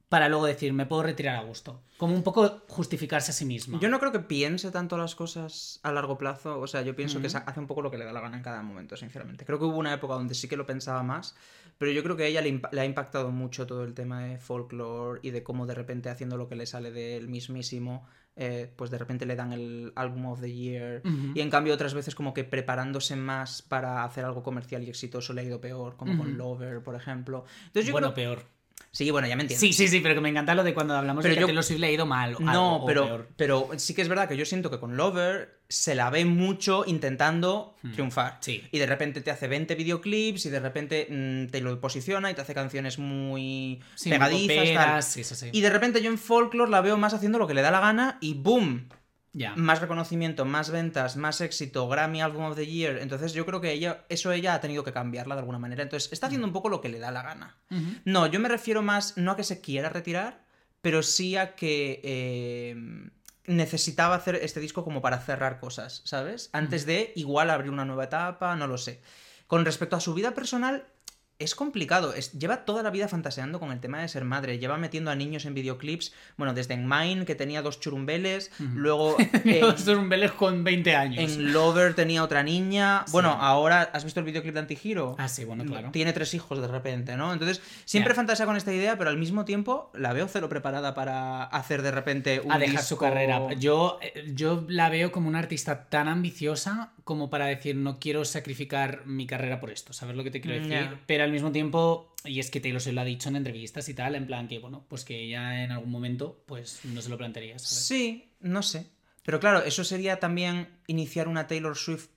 para luego decir, me puedo retirar a gusto. Como un poco justificarse a sí misma. Yo no creo que piense tanto las cosas a largo plazo. O sea, yo pienso que hace un poco lo que le da la gana en cada momento, sinceramente. Creo que hubo una época donde sí que lo pensaba más, pero yo creo que a ella le, le ha impactado mucho todo el tema de folklore y de cómo de repente haciendo lo que le sale del mismísimo, eh, pues de repente le dan el Album of the Year. Y en cambio otras veces como que preparándose más para hacer algo comercial y exitoso le ha ido peor, como con Lover, por ejemplo. Entonces yo bueno, creo... peor. Sí, bueno, ya me entiendes. Sí, sí, sí, pero que me encanta lo de cuando hablamos Pero de que yo- a Taylor le ha ido mal. o No, algo, o pero, peor. pero sí que es verdad que yo siento que con Lover se la ve mucho intentando triunfar. Hmm. Sí. Y de repente te hace 20 videoclips y de repente mm, te lo posiciona y te hace canciones muy Sí, muy pegadizas. tal. sí. Y de repente yo en Folklore la veo más haciendo lo que le da la gana y ¡boom! Más reconocimiento, más ventas, más éxito, Grammy Album of the Year. Entonces yo creo que ella, eso ella ha tenido que cambiarla de alguna manera. Entonces está haciendo un poco lo que le da la gana. No, yo me refiero más, no a que se quiera retirar, pero sí a que eh, necesitaba hacer este disco como para cerrar cosas, ¿sabes? Antes de igual abrir una nueva etapa, no lo sé. Con respecto a su vida personal, es complicado. Es- lleva toda la vida fantaseando con el tema de ser madre. Lleva metiendo a niños en videoclips. Bueno, desde en Mine, que tenía dos churumbeles. Luego en, Esto es un Vélez con 20 años. en Lover tenía otra niña. Bueno, ahora, ¿has visto el videoclip de Antihero? Ah, sí, bueno, claro. Tiene tres hijos de repente, ¿no? Entonces, siempre fantasea con esta idea, pero al mismo tiempo la veo cero preparada para hacer de repente un a dejar su carrera. Yo, eh, yo la veo como una artista tan ambiciosa como para decir no quiero sacrificar mi carrera por esto, ¿sabes lo que te quiero decir? Ya. Pero al mismo tiempo, y es que Taylor se lo ha dicho en entrevistas y tal, en plan que, bueno, pues que ella en algún momento pues no se lo plantearía, ¿sabes? Sí, no sé. Pero claro, eso sería también iniciar una Taylor Swift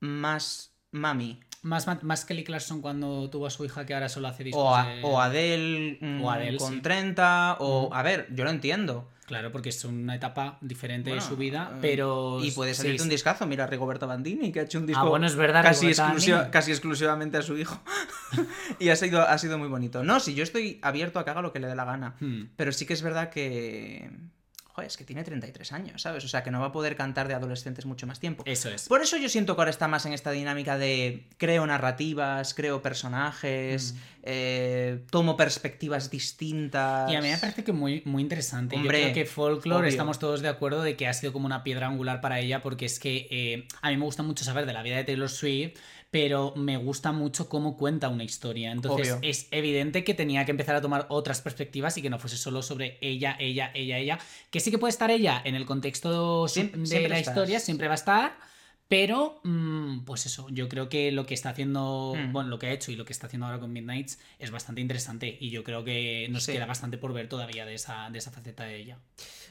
más mami. Más, más Kelly Clarkson cuando tuvo a su hija que ahora solo hace discos O, a- de- o Adele, mm, O Adele, con sí. 30, o... A ver, yo lo entiendo. Claro, porque es una etapa diferente Bueno, de su vida, eh, pero... Y puede sí, salirte un discazo. Mira a Rigoberto Bandini, que ha hecho un disco bueno, es verdad, casi, Rigoberta exclusiva- casi exclusivamente a su hijo. y ha sido, ha sido muy bonito. No, si yo estoy abierto a que haga lo que le dé la gana. Hmm. Pero sí que es verdad que... Joder, es que tiene 33 años, ¿sabes? O sea, que no va a poder cantar de adolescentes mucho más tiempo. Eso es. Por eso yo siento que ahora está más en esta dinámica de creo narrativas, creo personajes, eh, tomo perspectivas distintas. Y a mí me parece que muy, muy interesante. Hombre, Yo creo que Folklore obvio. estamos todos de acuerdo de que ha sido como una piedra angular para ella, porque es que eh, a mí me gusta mucho saber de la vida de Taylor Swift, pero me gusta mucho cómo cuenta una historia. Entonces Obvio. es evidente que tenía que empezar a tomar otras perspectivas y que no fuese solo sobre ella, ella, ella, ella. Que sí que puede estar ella en el contexto de siempre la estás. historia, siempre va a estar. Pero, mm, pues eso, yo creo que lo que está haciendo, Hmm. bueno, lo que ha hecho y lo que está haciendo ahora con Midnights es bastante interesante y yo creo que nos Sí. queda bastante por ver todavía de esa, de esa faceta de ella.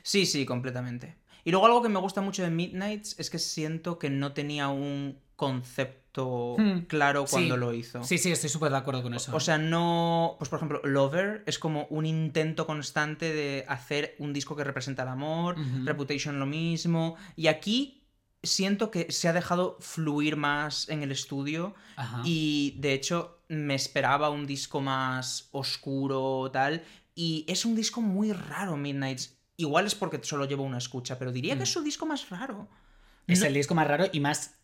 Sí, sí, completamente. Y luego algo que me gusta mucho de Midnights es que siento que no tenía un concepto Hmm. claro cuando Sí. lo hizo. Sí, sí, estoy súper de acuerdo con eso. O sea, no. Pues por ejemplo, Lover es como un intento constante de hacer un disco que representa el amor. Reputation lo mismo. Y aquí siento que se ha dejado fluir más en el estudio. Ajá. Y de hecho, me esperaba un disco más oscuro, tal. Y es un disco muy raro, Midnights. Igual es porque solo llevo una escucha, pero diría Mm. que es su disco más raro. es no- el disco más raro y más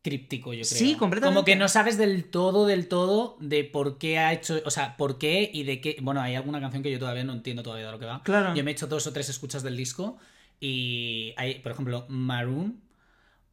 críptico, yo creo. Sí, completamente. Como que no sabes del todo, del todo de por qué ha hecho, o sea, por qué y de qué. Bueno, hay alguna canción que yo todavía no entiendo todavía de lo que va. Claro. Yo me he hecho dos o tres escuchas del disco y hay, por ejemplo, Maroon.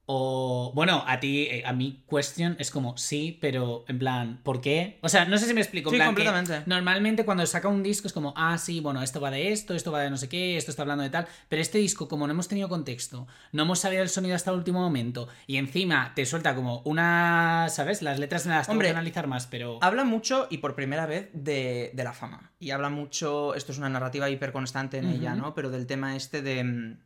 O, bueno, a ti, eh, a mí, Question es como, sí, pero en plan, ¿por qué? O sea, no sé si me explico. en Sí, plan completamente. normalmente cuando saca un disco es como, ah, sí, bueno, esto va de esto, esto va de no sé qué, esto está hablando de tal. Pero este disco, como no hemos tenido contexto, no hemos sabido el sonido hasta el último momento, y encima te suelta como una, ¿sabes? Las letras me las tengo Hombre, que analizar más, pero. Habla mucho y por primera vez de, de la fama. Y habla mucho, esto es una narrativa hiperconstante en ella. ¿no? Pero del tema este de mm,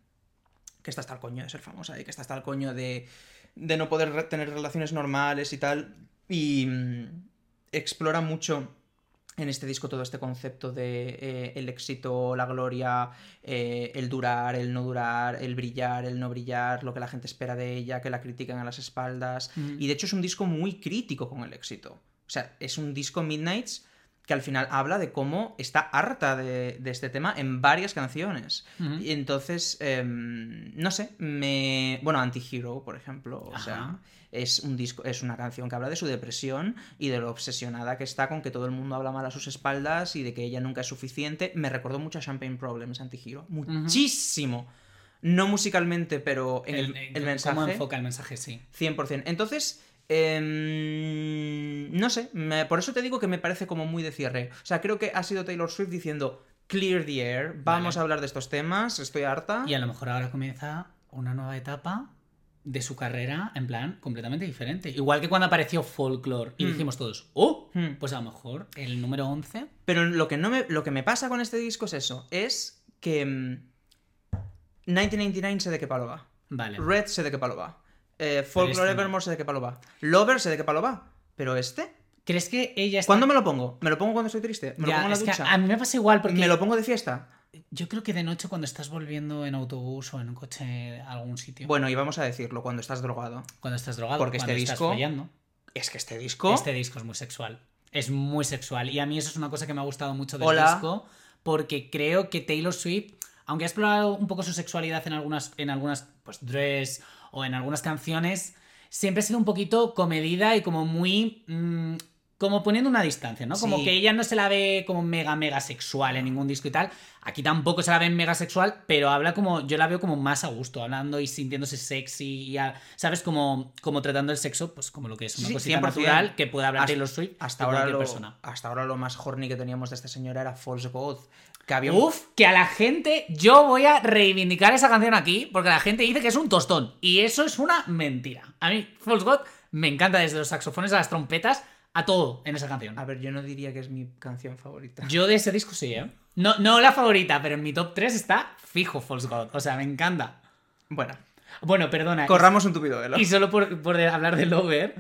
que está hasta el coño de ser famosa y que está hasta el coño de, de no poder re- tener relaciones normales y tal. Y mm, explora mucho en este disco todo este concepto de eh, el éxito, la gloria, eh, el durar, el no durar, el brillar, el no brillar, lo que la gente espera de ella, que la critican a las espaldas. Ujú. Y de hecho es un disco muy crítico con el éxito. O sea, es un disco Midnights que al final habla de cómo está harta de, de este tema en varias canciones. Y entonces, em, no sé, me... Bueno, Antihero, por ejemplo. O sea, es un disco, es una canción que habla de su depresión y de lo obsesionada que está con que todo el mundo habla mal a sus espaldas y de que ella nunca es suficiente. Me recordó mucho a Champagne Problems, Antihero. Muchísimo. No musicalmente, pero en el, el ¿Cómo mensaje. enfoca el mensaje? Sí. 100%. Entonces, em, no sé, me- por eso te digo que me parece como muy de cierre. O sea, creo que ha sido Taylor Swift diciendo, clear the air, vamos Vale. a hablar de estos temas, estoy harta. Y a lo mejor ahora comienza una nueva etapa de su carrera en plan completamente diferente. Igual que cuando apareció Folklore y Hmm. dijimos todos, ¡oh! Hmm. Pues a lo mejor el número 11. Pero lo que, no me, lo que me pasa con este disco es eso, es que mm, 1999 sé de qué palo va. Vale. Red sé de qué palo va. Eh, Folklore este no. Evermore sé de qué palo va. Lover sé de qué palo va. Pero este, ¿Crees que ella está... ¿cuándo me lo pongo? ¿Me lo pongo cuando estoy triste? ¿Me lo pongo en la es que ducha? a mí me pasa igual porque ¿Me lo pongo de fiesta? yo creo que de noche cuando estás volviendo en autobús o en un coche a algún sitio, Bueno, y vamos a decirlo, cuando estás drogado. cuando estás drogado, porque cuando este estás disco- follando, Es que este disco... este disco es muy sexual. Es muy sexual y a mí eso es una cosa que me ha gustado mucho del Hola. disco porque creo que Taylor Swift, aunque ha explorado un poco su sexualidad en algunas en algunas pues dress o en algunas canciones, siempre ha sido un poquito comedida y como muy mm, como poniendo una distancia, ¿no? Como Sí. que ella no se la ve como mega, mega sexual en ningún disco y tal. Aquí tampoco se la ve mega sexual, pero habla como, yo la veo como más a gusto, hablando y sintiéndose sexy, y a- ¿sabes? Como, como tratando el sexo, pues como lo que es una Sí, cosita 100%. natural que puede hablar Hasta- Taylor Swift Hasta de ahora, lo, persona. hasta ahora lo más horny que teníamos de esta señora era False God. Que había un- Uf, que a la gente, yo voy a reivindicar esa canción aquí, porque la gente dice que es un tostón, y eso es una mentira. A mí, False God, me encanta desde los saxofones a las trompetas, a todo en esa canción. A ver, yo no diría que es mi canción favorita. Yo de ese disco sí, ¿eh? No, no la favorita, pero en mi top 3 está fijo False God. O sea, me encanta. Bueno, Bueno, perdona. corramos un tupido velo. Y solo por, por hablar de Lover,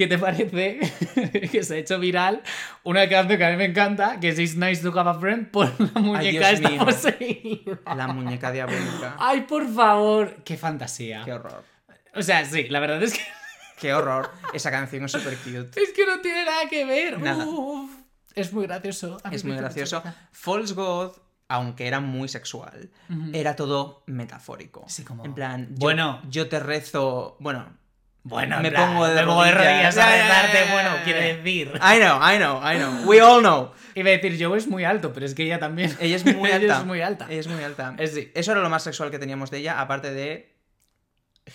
¿qué te parece que se ha hecho viral una canción que a mí me encanta, que es It's Nice to Have a Friend, por la muñeca Dios esta poseída? La muñeca diabólica. Ay, por favor, qué fantasía. Qué horror. O sea, sí, la verdad es que, Qué horror. Esa canción es súper cute. es que no tiene nada que ver. Nada. Uf, es muy gracioso. Es muy gracioso. False God, aunque era muy sexual, era todo metafórico. Sí, como- En plan, yo, Bueno. yo te rezo. Bueno, Bueno, en me pongo de me pongo de rodillas. a rezarte, bueno, ya. quiere decir. I know, I know, I know. We all know. Iba a decir, yo es muy alto, pero es que ella también. Ella es muy alta. ella es muy alta. Ella es muy alta. Es sí. Eso era lo más sexual que teníamos de ella, aparte de.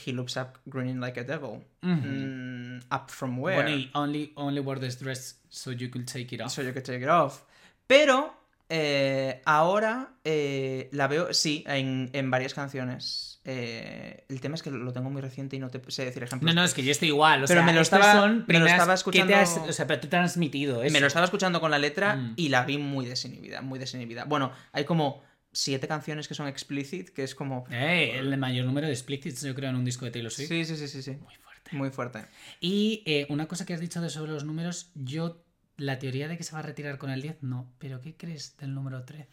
He looks up grinning like a devil. Mm, up from where? Bueno, y only, only wore this dress so you could take it off. So you could take it off. Pero eh, ahora eh, la veo, sí, en, en varias canciones. Eh, el tema es que lo tengo muy reciente y no te sé decir ejemplos. No, no, es que yo estoy igual. O Pero sea, me lo estaba- son me lo estaba escuchando- te has- o sea, pero te has transmitido eso. Me lo estaba escuchando con la letra Mm. y la vi muy desinhibida, muy desinhibida. Bueno, hay como siete canciones que son explicit, que es como... Eh, el mayor número de splits yo creo en un disco de Taylor Swift. Sí, sí, sí, sí, sí. Muy fuerte. Muy fuerte. Y eh, una cosa que has dicho de sobre los números, yo la teoría de que se va a retirar con el 10, no. Pero ¿qué crees del número 13?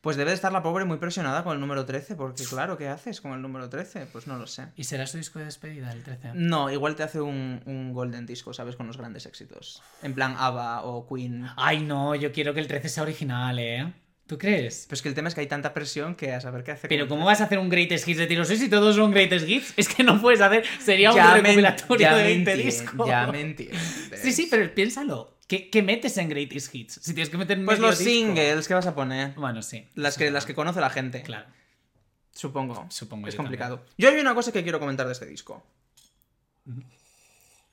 Pues debe de estar la pobre muy presionada con el número 13, porque claro, ¿qué haces con el número 13? Pues no lo sé. ¿Y será su disco de despedida el 13? No, igual te hace un, un golden disco, ¿sabes? Con los grandes éxitos. En plan ABBA o Queen. Ay, no, yo quiero que el 13 sea original, ¿eh? ¿Tú crees? Pero es que el tema es que hay tanta presión que a saber qué hacer. Pero ¿cómo vas a hacer un Greatest Hits de Taylor Swift si todos son Greatest Hits? Es que no puedes hacer... Sería un Ya recopilatorio de me 20 entien- discos. Ya me entiendes. Sí, sí, pero piénsalo. ¿Qué, qué metes en Greatest Hits? Si tienes que meter Pues los disco. singles que vas a poner. Bueno, sí. Las que, las que conoce la gente. Claro. Supongo. Supongo Es yo complicado. Yo hay una cosa que quiero comentar de este disco.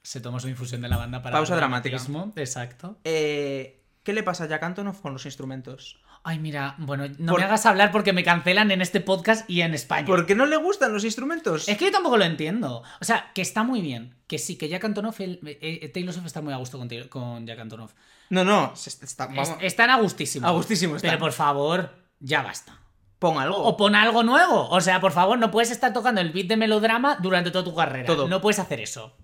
Se tomó su infusión de la banda para... Pausa el dramática. Exacto. Eh, ¿Qué le pasa a Jack Antonoff con los instrumentos? Ay, mira, bueno, no Por- me hagas hablar porque me cancelan en este podcast y en España. ¿Por qué no le gustan los instrumentos? Es que yo tampoco lo entiendo. O sea, que está muy bien. Que sí, que Jack Antonoff, el- eh, eh, Taylor Swift está muy a gusto con, Taylor- con Jack Antonoff. No, no. está- Es- están a gustísimo. A gustísimo están. Pero por favor, ya basta. Pon algo. O pon algo nuevo. O sea, por favor, no puedes estar tocando el beat de melodrama durante toda tu carrera. Todo. No puedes hacer eso.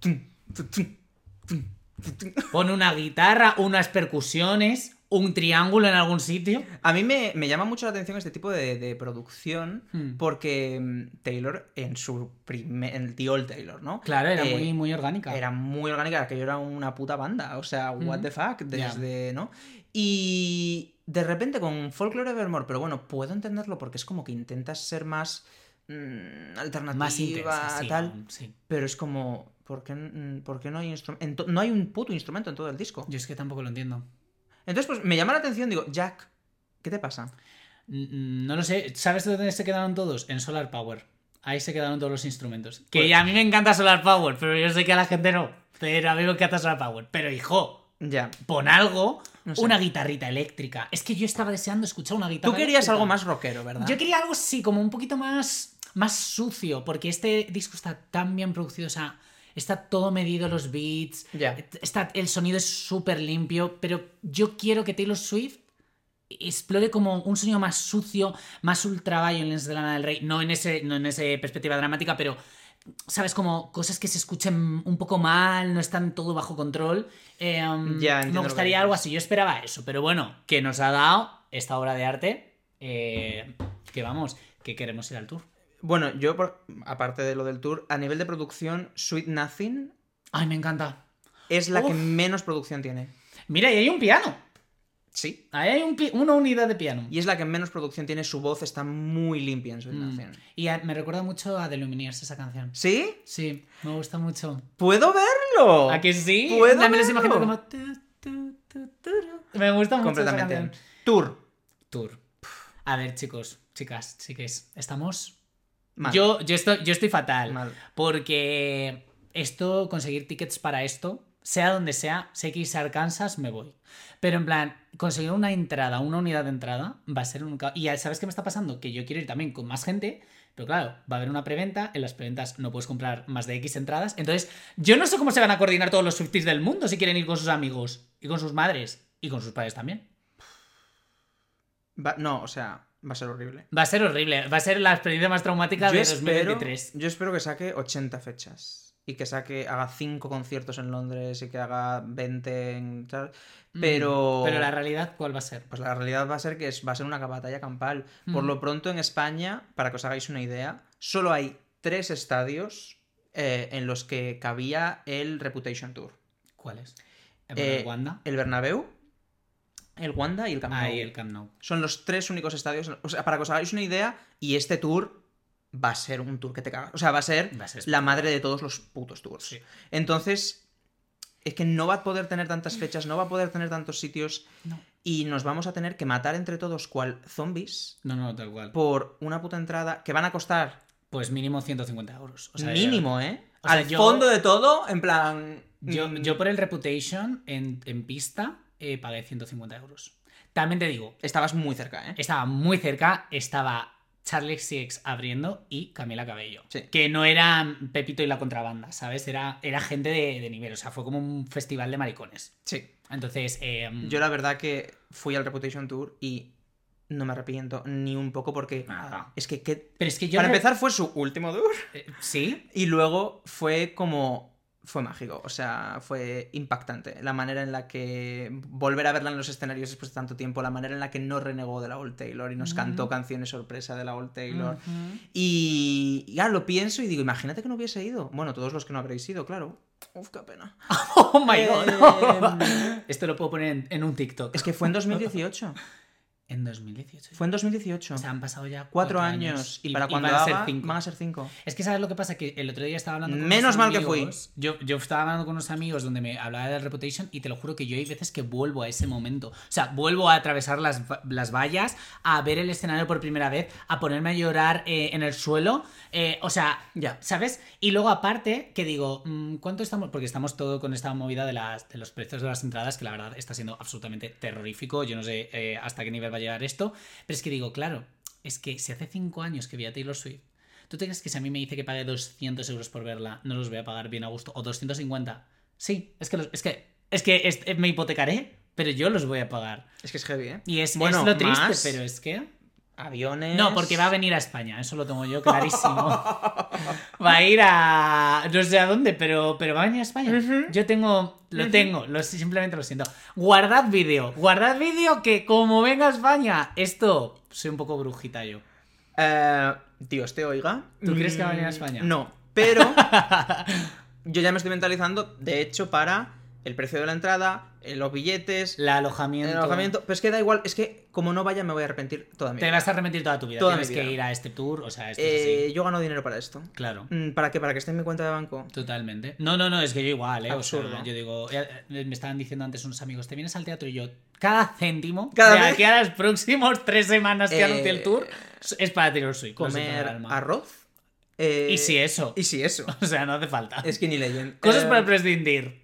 Pon una guitarra, unas percusiones, un triángulo en algún sitio. A mí me, me llama mucho la atención este tipo de, de producción Hmm. porque mm, Taylor en su primer... En el Taylor, ¿no? Claro, era Eh, muy, muy orgánica. Era muy orgánica, aquello era una puta banda. O sea, what Ujú. the fuck, desde, ¿no? Y de repente con Folklore Evermore, pero bueno, puedo entenderlo porque es como que intentas ser más mm, alternativa, Más intensa, sí, tal. sí. Pero es como, ¿por qué, por qué no hay instrumento? No hay un puto instrumento en todo el disco. Yo es que tampoco lo entiendo. Entonces, pues me llama la atención, digo, Jack, ¿qué te pasa? No lo sé. ¿Sabes de dónde se quedaron todos? En Solar Power. Ahí se quedaron todos los instrumentos. Que Pues- a mí me encanta Solar Power, pero yo sé que a la gente no. Pero a mí me encanta Solar Power. Pero hijo, Ya. pon algo, No sé. una guitarrita eléctrica. Es que yo estaba deseando escuchar una guitarra Tú querías eléctrica. algo más rockero, ¿verdad? Yo quería algo así, como un poquito más, más sucio, porque este disco está tan bien producido, o sea, está todo medido los beats, está, el sonido es súper limpio, pero yo quiero que Taylor Swift explore como un sonido más sucio, más ultra violence de Lana del Rey, no en ese, no en ese perspectiva dramática, pero sabes como cosas que se escuchen un poco mal, no están todo bajo control. Eh, Ya, me gustaría algo así, yo esperaba eso, pero bueno, que nos ha dado esta obra de arte, eh, que vamos, que queremos ir al tour. Bueno, yo, por- aparte de lo del tour, a nivel de producción, Sweet Nothing Ay, me encanta. es la que menos producción tiene. Mira, y hay un piano. Sí. Ahí hay un una unidad de piano. Y es la que menos producción tiene, su voz está muy limpia en Sweet Mm. Nothing. Y a- me recuerda mucho a The Lumineers esa canción. ¿Sí? Sí, me gusta mucho. ¡Puedo verlo! ¿A que sí? ¿Puedo Ya me los verlo? imagino como... Me gusta mucho esa Completamente. canción. Tour. Tour. A ver, chicos, chicas, chiques, estamos... Mal. Yo, yo, estoy, yo estoy fatal. Mal. Porque esto, conseguir tickets para esto, sea donde sea, sé que a Arkansas, me voy. Pero en plan, conseguir una entrada, una unidad de entrada, va a ser un... Y sabes qué me está pasando, que yo quiero ir también con más gente, pero claro, va a haber una preventa, en las preventas no puedes comprar más de X entradas, entonces yo no sé cómo se van a coordinar todos los Swifties del mundo si quieren ir con sus amigos, y con sus madres, y con sus padres también. Va- no, o sea, va a ser horrible. Va a ser horrible, va a ser la experiencia más traumática Yo de espero, 2023. yo espero que saque 80 fechas. Y que saque, haga 5 conciertos en Londres y que haga 20 en tal. Pero. Mm, Pero la realidad, ¿cuál va a ser? Pues la realidad va a ser que es, va a ser una batalla campal. Por Mm. lo pronto en España, para que os hagáis una idea, solo hay tres estadios eh, en los que cabía el Reputation Tour. ¿Cuál es? Eh, ¿El Wanda? El Bernabéu, el Wanda y el Camp Nou. Ahí, el Camp Nou. Son los tres únicos estadios. O sea, para que os hagáis una idea, y este tour va a ser un tour que te cagas. O sea, va a ser, Va a ser la madre de todos los putos tours. Sí. Entonces, es que no va a poder tener tantas fechas, no va a poder tener tantos sitios No. y nos vamos a tener que matar entre todos cual zombies No, no, tal cual. por una puta entrada que van a costar Pues mínimo 150 euros. O sea, mínimo, ¿eh? o sea, Al yo- fondo de todo, en plan... Yo, mm, yo por el Reputation en, en pista eh, pagué 150 euros. También te digo, Estabas muy cerca, ¿eh? estaba muy cerca, estaba Charlie XCX abriendo y Camila Cabello. Sí. Que no era Pepito y la contrabanda, ¿sabes? Era, era gente de, de nivel, o sea, fue como un festival de maricones. Sí. Entonces, eh, Yo la verdad que fui al Reputation Tour y no me arrepiento ni un poco porque... Nada. Es que, que- Pero es que yo... para empezar fue su último tour eh, Sí, y luego fue como... Fue mágico, o sea, fue impactante. La manera en la que volver a verla en los escenarios después de tanto tiempo, la manera en la que no renegó de la Old Taylor y nos cantó canciones sorpresa de la Old Taylor. Y ya lo pienso y digo, imagínate que no hubiese ido. Bueno, todos los que no habréis ido, claro. Uf, qué pena. Oh my god. Eh, Esto lo puedo poner en, en un TikTok. Es que fue en 2018. En 2018. Fue en 2018. O sea, han pasado ya Cuatro años. Y para cuando van a ser cinco. van a ser cinco. Es que sabes lo que pasa, que el otro día estaba hablando con Menos unos mal que fui. Yo, yo estaba hablando con unos amigos donde me hablaba de Reputation y te lo juro que yo hay veces que vuelvo a ese momento. O sea, vuelvo a atravesar las, las vallas, a ver el escenario por primera vez, a ponerme a llorar eh, en el suelo. eh, o sea, Ya. ¿sabes? Y luego aparte, que digo, mm, ¿cuánto estamos? Porque estamos todo con esta movida de, las, de los precios de las entradas, que la verdad está siendo absolutamente terrorífico. Yo no sé eh, hasta qué nivel va llegar esto. Pero es que digo, claro, es que si hace cinco años que vi a Taylor Swift, ¿tú te crees que si a mí me dice que pague 200 euros por verla, no los voy a pagar bien a gusto? ¿O 250? Sí, es que, los- es que, es que es- me hipotecaré, pero yo los voy a pagar. Es que es heavy, ¿eh? Y es, Bueno, es lo triste, más pero es que... Aviones. No, porque va a venir a España, eso lo tengo yo clarísimo. va a ir a. No sé a dónde, pero, pero va a venir a España. Yo tengo. Lo tengo, lo, simplemente lo siento. Guardad vídeo, guardad vídeo que como venga a España, esto. Soy un poco brujita yo. Eh, Dios te oiga. ¿Tú crees que va a venir a España? No, pero yo ya me estoy mentalizando, de hecho, para el precio de la entrada, eh, los billetes, El alojamiento. el alojamiento. Pero es que da igual, es que como no vaya me voy a arrepentir toda mi Te vida. vas a arrepentir toda tu vida. Toda Tienes que ir a este tour, o sea, esto es Eh, así. yo gano dinero para esto. Claro. Mm, ¿Para qué? ¿Para que esté en mi cuenta de banco? Totalmente. No, no, no, es que yo igual, ¿eh? O sea, Absurdo. yo digo, eh, me estaban diciendo antes unos amigos, ¿te vienes al teatro? Y yo, cada céntimo, Cada de aquí a las próximas tres semanas que Eh, anuncie el tour, es para Taylor Swift. Comer alma. arroz. eh, Y si eso. Y si eso. O sea, no hace falta. Skinny Legend. Cosas Eh, para prescindir.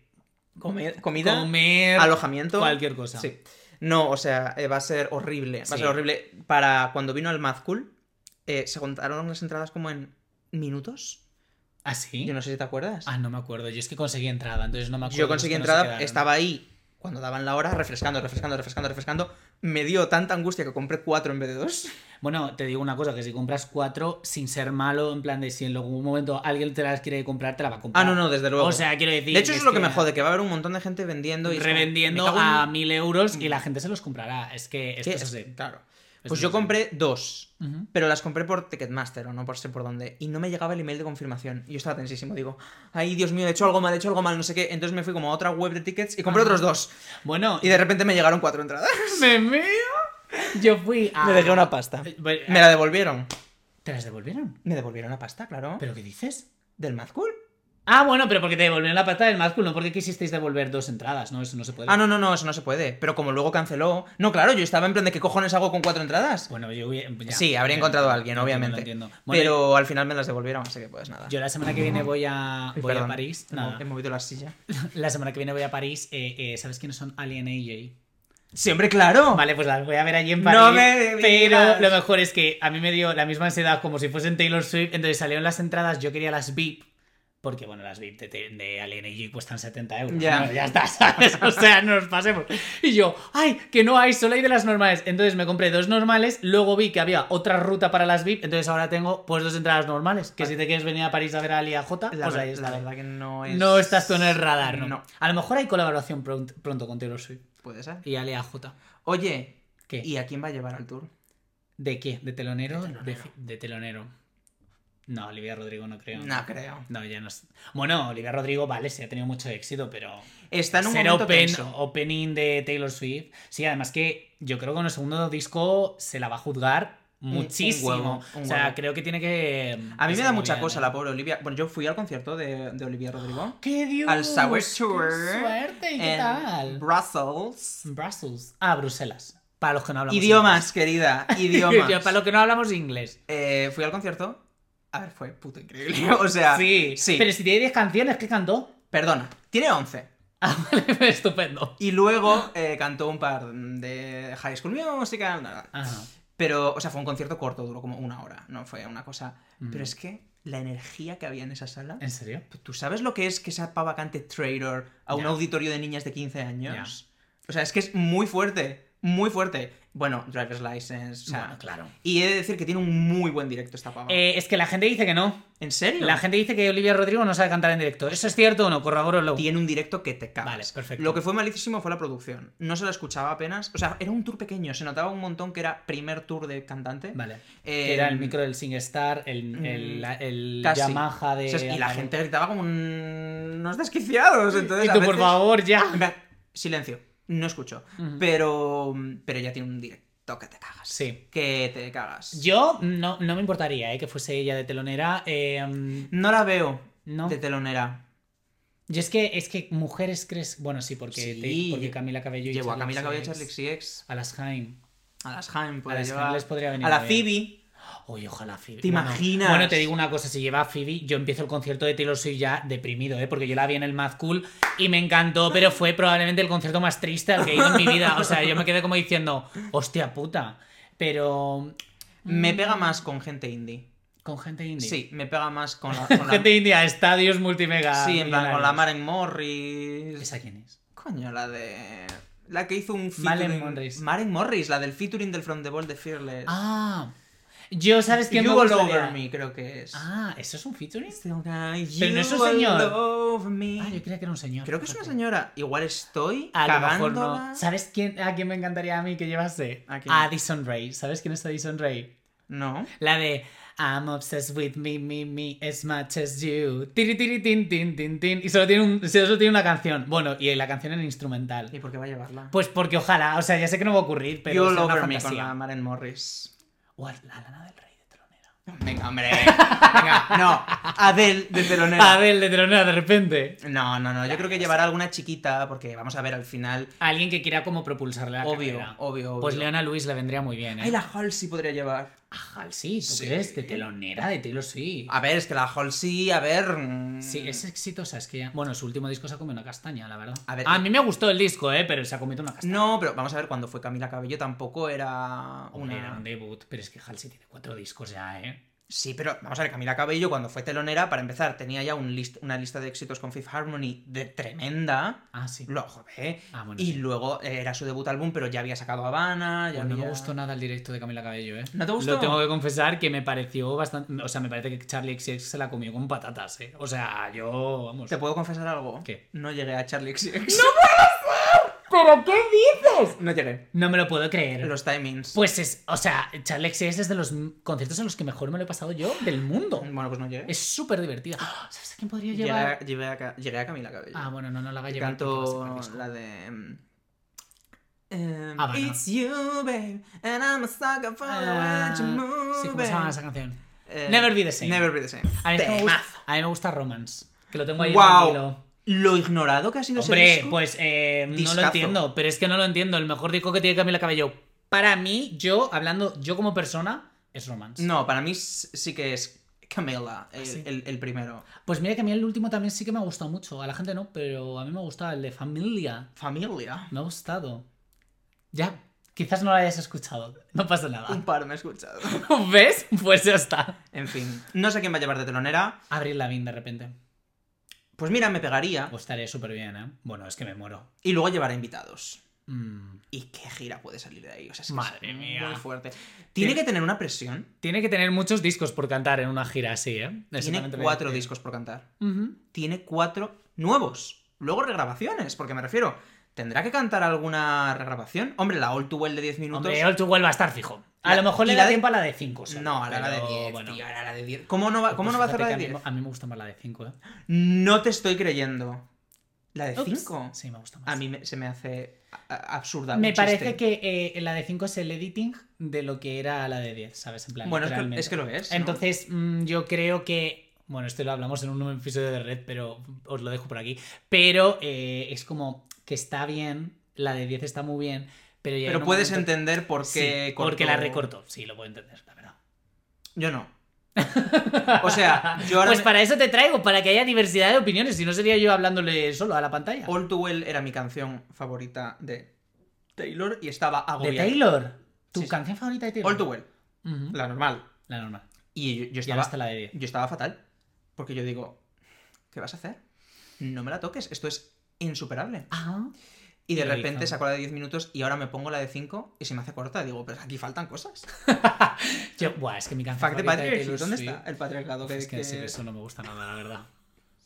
Comer- comida. Comer. alojamiento. Cualquier cosa. Sí. No, o sea, eh, va a ser horrible. Va Sí. a ser horrible. Para cuando vino al Mad Cool, eh, se contaron las entradas como en minutos. ¿Ah, sí? Yo no sé si te acuerdas. Ah, no me acuerdo. Yo es que conseguí entrada, entonces no me acuerdo. Yo conseguí no entrada, estaba ahí cuando daban la hora, refrescando, refrescando, refrescando, refrescando. Me dio tanta angustia que compré cuatro en vez de dos. Bueno, te digo una cosa, que si compras cuatro, sin ser malo, en plan de si en algún momento alguien te las quiere comprar, te la va a comprar. Ah, no, no, desde luego. O sea, quiero decir. de hecho, eso es lo que me jode, que va a haber un montón de gente vendiendo y como, revendiendo a mil euros y la gente se los comprará. Es que esto ¿Qué es es? así. Claro. Pues es yo compré dos. Pero las compré por Ticketmaster o no por sé por dónde. Y no me llegaba el email de confirmación. Y yo estaba tensísimo. Digo, ay, Dios mío, he hecho algo mal, he hecho algo mal, no sé qué. Entonces me fui como a otra web de tickets y compré Ajá. otros dos. Bueno, Y de repente me llegaron cuatro entradas. me mío. Yo fui a. Me dejé una pasta. Eh, Me la devolvieron. ¿Te las devolvieron? Me devolvieron la pasta, claro. ¿Pero qué dices? Del Mad Cool. Ah, bueno, pero porque te devolvieron la pata del Mad no porque quisisteis devolver dos entradas, ¿no? Eso no se puede. Ah, no, no, no, eso no se puede. Pero como luego canceló. No, claro, yo estaba en plan de qué cojones hago con cuatro entradas. Bueno, yo hubiera- ya. sí, habría Ya, encontrado a alguien, obviamente. entiendo. Bueno, Pero al final me las devolvieron, así que pues nada. Yo la semana que viene voy a, voy a. París. Nada. He movido la silla. La semana que viene voy a París. eh, eh, ¿Sabes quiénes son Alien AJ? Sí, hombre, claro. Vale, pues las voy a ver allí en París. No me pero lo mejor es que a mí me dio la misma ansiedad como si fuesen Taylor Swift. Entonces salieron las entradas, yo quería las VIP. Porque, bueno, las VIP de, de Alien AJ cuestan 70 euros. Ya. Bueno, ya está, ¿sabes? O sea, no nos pasemos. Y yo, ¡ay! Que no hay, solo hay de las normales. Entonces me compré dos normales. Luego vi que había otra ruta para las VIP. Entonces ahora tengo pues dos entradas normales. Que si te quieres venir a París a ver a Ali y a J, La, pues ahí está. la verdad que no es. No estás tú en el radar, ¿no? No. A lo mejor hay colaboración pronto, pronto con Taylor Swift Puede ser. y Ali J. Oye, ¿Qué? ¿y a quién va a llevar al tour? ¿De qué? ¿De telonero? De De telonero. de telonero. No, Olivia Rodrigo no creo. No creo. No, ya no. Bueno, Olivia Rodrigo, vale, sí ha tenido mucho éxito, pero. Está en un ser momento open, tenso. opening de Taylor Swift. Sí, además que yo creo que con el segundo disco se la va a juzgar un muchísimo. huevo, un o sea, huevo. creo que tiene que. A mí me da mucha bien, cosa la pobre Olivia. Bueno, yo fui al concierto de, de Olivia Rodrigo. ¡Qué Dios! Al Sour ¡Qué Tour. suerte! ¿Y qué en tal? Brussels. Brussels. Ah, Bruselas. Para los que no hablamos Idiomas, querida. Idiomas. Para los que no hablamos inglés. Eh, fui al concierto. A ver, fue puto increíble. O sea, Sí, sí. Pero si tiene 10 canciones, ¿qué cantó? Perdona, tiene 11. Ah, vale, estupendo. Y luego eh, cantó un par de High School Musical. nada. Ajá. Pero, o sea, fue un concierto corto, duró como una hora. No fue una cosa. Mm. Pero es que la energía que había en esa sala. ¿En serio? ¿Tú sabes lo que es que esa pava cante Trader a un auditorio de niñas de 15 años? O sea, es que es muy fuerte. Muy fuerte. Bueno, Driver's License. O sea, Bueno, claro. Y he de decir que tiene un muy buen directo esta pava. Eh, es que la gente dice que no. ¿En serio? La gente dice que Olivia Rodrigo no sabe cantar en directo. ¿Eso es cierto o no? Corrobóralo. Tiene un directo que te cagas. Vale, perfecto. Lo que fue malísimo fue la producción. No se la escuchaba apenas. O sea, era un tour pequeño. Se notaba un montón que era primer tour de cantante. Vale. Eh, era el micro del SingStar, el, el, el Casi. Yamaha de. O sea, y la gente gritaba como un- unos desquiciados. Entonces, Y a tú, por favor, ya. Silencio. No escucho. Pero. Pero ya tiene un directo que te cagas. Sí. Que te cagas. Yo no, no me importaría eh, que fuese ella de telonera. eh, No la veo no. de telonera. Yo es que, es que mujeres crees. Bueno, sí, porque, Sí. te- porque Camila Cabello y Llevo a Camila Cabello y. Charlie XCX. A las Jaime. A las Jaime, A puede las llevar. Les podría venir A la. Phoebe. Oye, ojalá Phoebe. ¿Te Bueno, imaginas? Bueno, te digo una cosa, si lleva a Phoebe, yo empiezo el concierto de Taylor Swift ya deprimido, ¿eh? Porque yo la vi en el Mad Cool y me encantó, pero fue probablemente el concierto más triste al que he ido en mi vida. O sea, yo me quedé como diciendo, hostia puta. Pero... Me mm, pega más con gente indie. Con gente indie. Sí, me pega más con la. Con la... Gente indie a estadios multimega. sí, en plan con la. Maren Morris. ¿Esa quién es? Coño, la de. La que hizo un Maren featuring- Morris. Maren Morris, la del featuring del From the Ball de Fearless. Ah. Yo, ¿sabes quién You me All? Over Me, creo que es. Ah, ¿eso es un featuring? Pero no es un señor. Ah, yo creía que era un señor. Creo que es una señora. Igual estoy A lo mejor no. ¿Sabes quién, a quién me encantaría a mí que llevase? ¿A quién? Addison Ray. ¿Sabes quién es Addison Ray? No. La de I'm obsessed with me, me, me as much as you. Tiri, tiri, tin, tin, tin, tin. Y solo tiene, un, solo tiene una canción. Bueno, y la canción en instrumental. ¿Y por qué va a llevarla? Pues porque ojalá, o sea, ya sé que no va a ocurrir, pero you all es una over me con la Maren Morris. O a la Lana del Rey de Telonera. Venga, hombre. Venga, no. Adele de telonera. Adele de Telonera de repente. No, no, no. Yo creo que llevará alguna chiquita, porque vamos a ver al final. Alguien que quiera como propulsarle la Obvio, carrera. obvio, obvio. Pues Leona Lewis le vendría muy bien, ¿eh? Ay, la Halsey podría llevar. Ah, Halsey, ¿tú Sí. crees? De telonera de Taylor Swift. A ver, es que la Halsey, a ver. mm, Sí, es exitosa, es que ya... Bueno, su último disco se ha comido una castaña, la verdad. A ver, a mí me gustó el disco, ¿eh? Pero se ha comido una castaña. No, pero vamos a ver, cuando fue Camila Cabello tampoco era una. era un debut, pero es que Halsey tiene cuatro discos ya, ¿eh? Sí, pero vamos a ver, Camila Cabello cuando fue telonera, para empezar, tenía ya un list- una lista de éxitos con Fifth Harmony de tremenda. Ah, sí. Lo joder. Ah, bueno, y sí. luego eh, era su debut álbum, pero ya había sacado Habana. Ya Pues no me gustó nada el directo de Camila Cabello, ¿eh? ¿No te gustó? Lo tengo que confesar que me pareció bastante... O sea, me parece que Charlie XX se la comió con patatas, ¿eh? O sea, yo... Vamos... ¿Te puedo confesar algo? ¿Qué? No llegué a Charlie XX. ¿Pero qué dices? No llegué. No me lo puedo creer. Los timings. Pues es... O sea, Charlie XX es de los conciertos en los que mejor me lo he pasado yo del mundo. Bueno, pues no llegué. Es súper divertida. ¡Ah! ¿Sabes a quién podría Llegué llevar? a, llegué a Ca- llegué a Camila Cabello. Ah, bueno, no, no la va a llevar. Canto la de. mm, em, Habana. It's you, babe, and I'm a sucker for the way you move, sí, ¿cómo se llama esa canción? Eh, Never Be the Same. Never be the same. A mí, me gusta, Temazo. a mí me gusta Romance. Que lo tengo ahí en Wow. el hilo. Lo ignorado que ha sido ese Hombre, disco. pues eh, no lo entiendo, pero es que no lo entiendo. El mejor disco que tiene Camila Cabello, para mí, yo, hablando yo como persona, es Romance. No, para mí sí que es Camila, el, ¿Ah, sí? el- el primero. Pues mira que a mí el último también sí que me ha gustado mucho. A la gente no, pero a mí me ha gustado el de Familia. Familia. Me ha gustado. Ya, quizás no lo hayas escuchado. No pasa nada. Un par me he escuchado. ¿Ves? Pues ya está. En fin, no sé quién va a llevar de telonera. Abril Lavigne de repente. Pues mira, me pegaría. Pues estaría súper bien, ¿eh? Bueno, es que me muero. Y luego llevará invitados. Mm. ¿Y qué gira puede salir de ahí? O sea, es que Madre es mía. Muy fuerte. Tiene que tener una presión. Tiene que tener muchos discos por cantar en una gira así, ¿eh? Tiene cuatro discos por cantar. Tiene cuatro nuevos. Luego regrabaciones, porque me refiero. ¿Tendrá que cantar alguna regrabación? Hombre, la All Too Well de 10 minutos. Hombre, All Too Well va a estar fijo. A La- lo mejor le da de- tiempo a la de 5. no, a la, la de 10, bueno. tío, a la, de 10. ¿Cómo no va, cómo Pues no va a hacer la de que a 10? mí- A mí me gusta más la de 5, ¿eh? No te estoy creyendo. La de Ups. 5. Sí, me gusta más. A mí me- se me hace a- a- absurda. me parece que eh, la de 5 es el editing de lo que era la de 10, ¿sabes? En plan, Bueno, es que, es que lo es. ¿no? Entonces, mm, yo creo que. Bueno, esto lo hablamos en un episodio de Red, pero os lo dejo por aquí. Pero eh, es como que está bien, la de 10 está muy bien, pero ya. Pero puedes entender por qué. Sí, porque la cortó. recortó. Sí, lo puedo entender, la verdad. Yo no. O sea, yo ahora. Pues me- para eso te traigo, para que haya diversidad de opiniones. Si no sería yo hablándole solo a la pantalla. All Too Well era mi canción favorita de Taylor y estaba ¿De agobiada. Taylor? ¿Tu Sí, sí. canción favorita de Taylor? All Too Well, la normal. La normal. Y yo, yo Y estaba. está la de 10. Yo estaba fatal. Porque yo digo, ¿qué vas a hacer? No me la toques, esto es insuperable. Ah. Y de repente saco la de 10 minutos y ahora me pongo la de 5 y se me hace corta. Digo, pero aquí faltan cosas. Yo, buah, es que mi canción Fact de favorita de patriarchy. Taylor ¿Dónde Swift- está el patriarcado? Que, Es que que- sí, eso no me gusta nada, la verdad.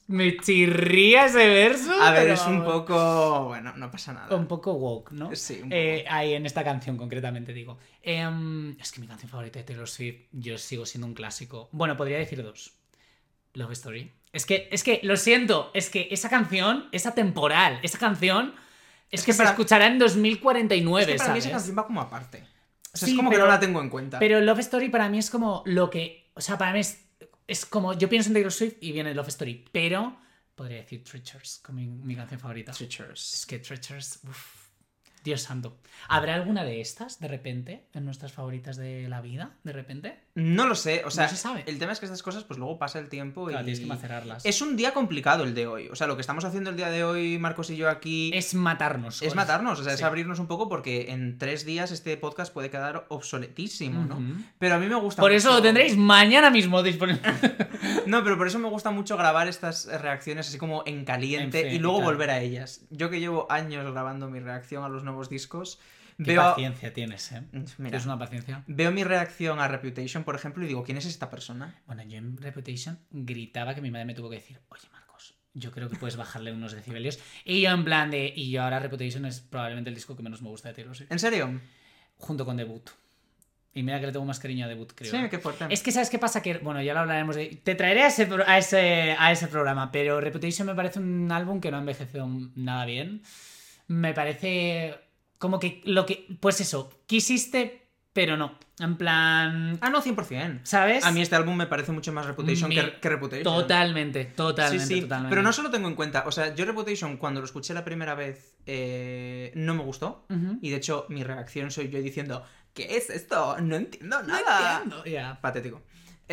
Me chirría ese verso. A ver, pero es un poco... Bueno, no pasa nada. Un poco woke, ¿no? Sí, un poco. Eh, ahí en esta canción concretamente digo. Em, es que mi canción favorita de Taylor Swift, yo sigo siendo un clásico. Bueno, podría decir dos. Love Story. Es que, es que, lo siento, es que esa canción es atemporal. Esa canción es, Es que, que se escuchará en 2049, Es que para mí esa canción va como aparte. O sea, Sí, es como pero- que no la tengo en cuenta. Pero Love Story para mí es como lo que. O sea, para mí es, es como. Yo pienso en Taylor Swift y viene Love Story. Pero podría decir Treasures como mi, mi canción favorita. Es Treasures. que Treasures. Uf, Dios santo. ¿Habrá alguna de estas de repente en nuestras favoritas de la vida? ¿De repente? No lo sé, o sea, No se sabe. el tema es que estas cosas, pues luego pasa el tiempo Claro, y... tienes que macerarlas. Es un día complicado el de hoy. O sea, lo que estamos haciendo el día de hoy, Marcos y yo aquí, es, Es matarnos. con- matarnos. O sea, es abrirnos un poco porque en tres días este podcast puede quedar obsoletísimo, ¿no? Pero a mí me gusta Por eso lo tendréis mañana mismo disponible. No, pero por eso me gusta mucho grabar estas reacciones así como en caliente En fin, y luego claro. volver a ellas. Yo que llevo años grabando mi reacción a los nuevos discos, Qué veo... paciencia tienes, ¿eh? Mira, Tienes una paciencia. veo mi reacción a Reputation, por ejemplo, y digo, ¿quién es esta persona? Bueno, yo en Reputation gritaba que mi madre me tuvo que decir, oye Marcos, yo creo que puedes bajarle unos decibelios. Y yo en plan de, y yo ahora Reputation es probablemente el disco que menos me gusta de Taylor Swift. ¿En serio? Junto con Debut. Y mira que le tengo más cariño a Debut, creo. Sí, qué fuerte. Es que, ¿sabes qué pasa? Que, bueno, ya lo hablaremos de... Te traeré a ese, a ese, a ese programa, pero Reputation me parece un álbum que no ha envejecido nada bien. Me parece como que lo que... Pues eso, quisiste, pero no. En plan... Ah, no, 100%. ¿Sabes? A mí este álbum me parece mucho más Reputation Mi- que, que Reputation. Totalmente, totalmente, Sí, sí, totalmente. pero no solo tengo en cuenta, o sea, yo Reputation cuando lo escuché la primera vez eh, no me gustó y de hecho mi reacción soy yo diciendo, ¿qué es esto? No entiendo nada. entiendo, ya. Patético.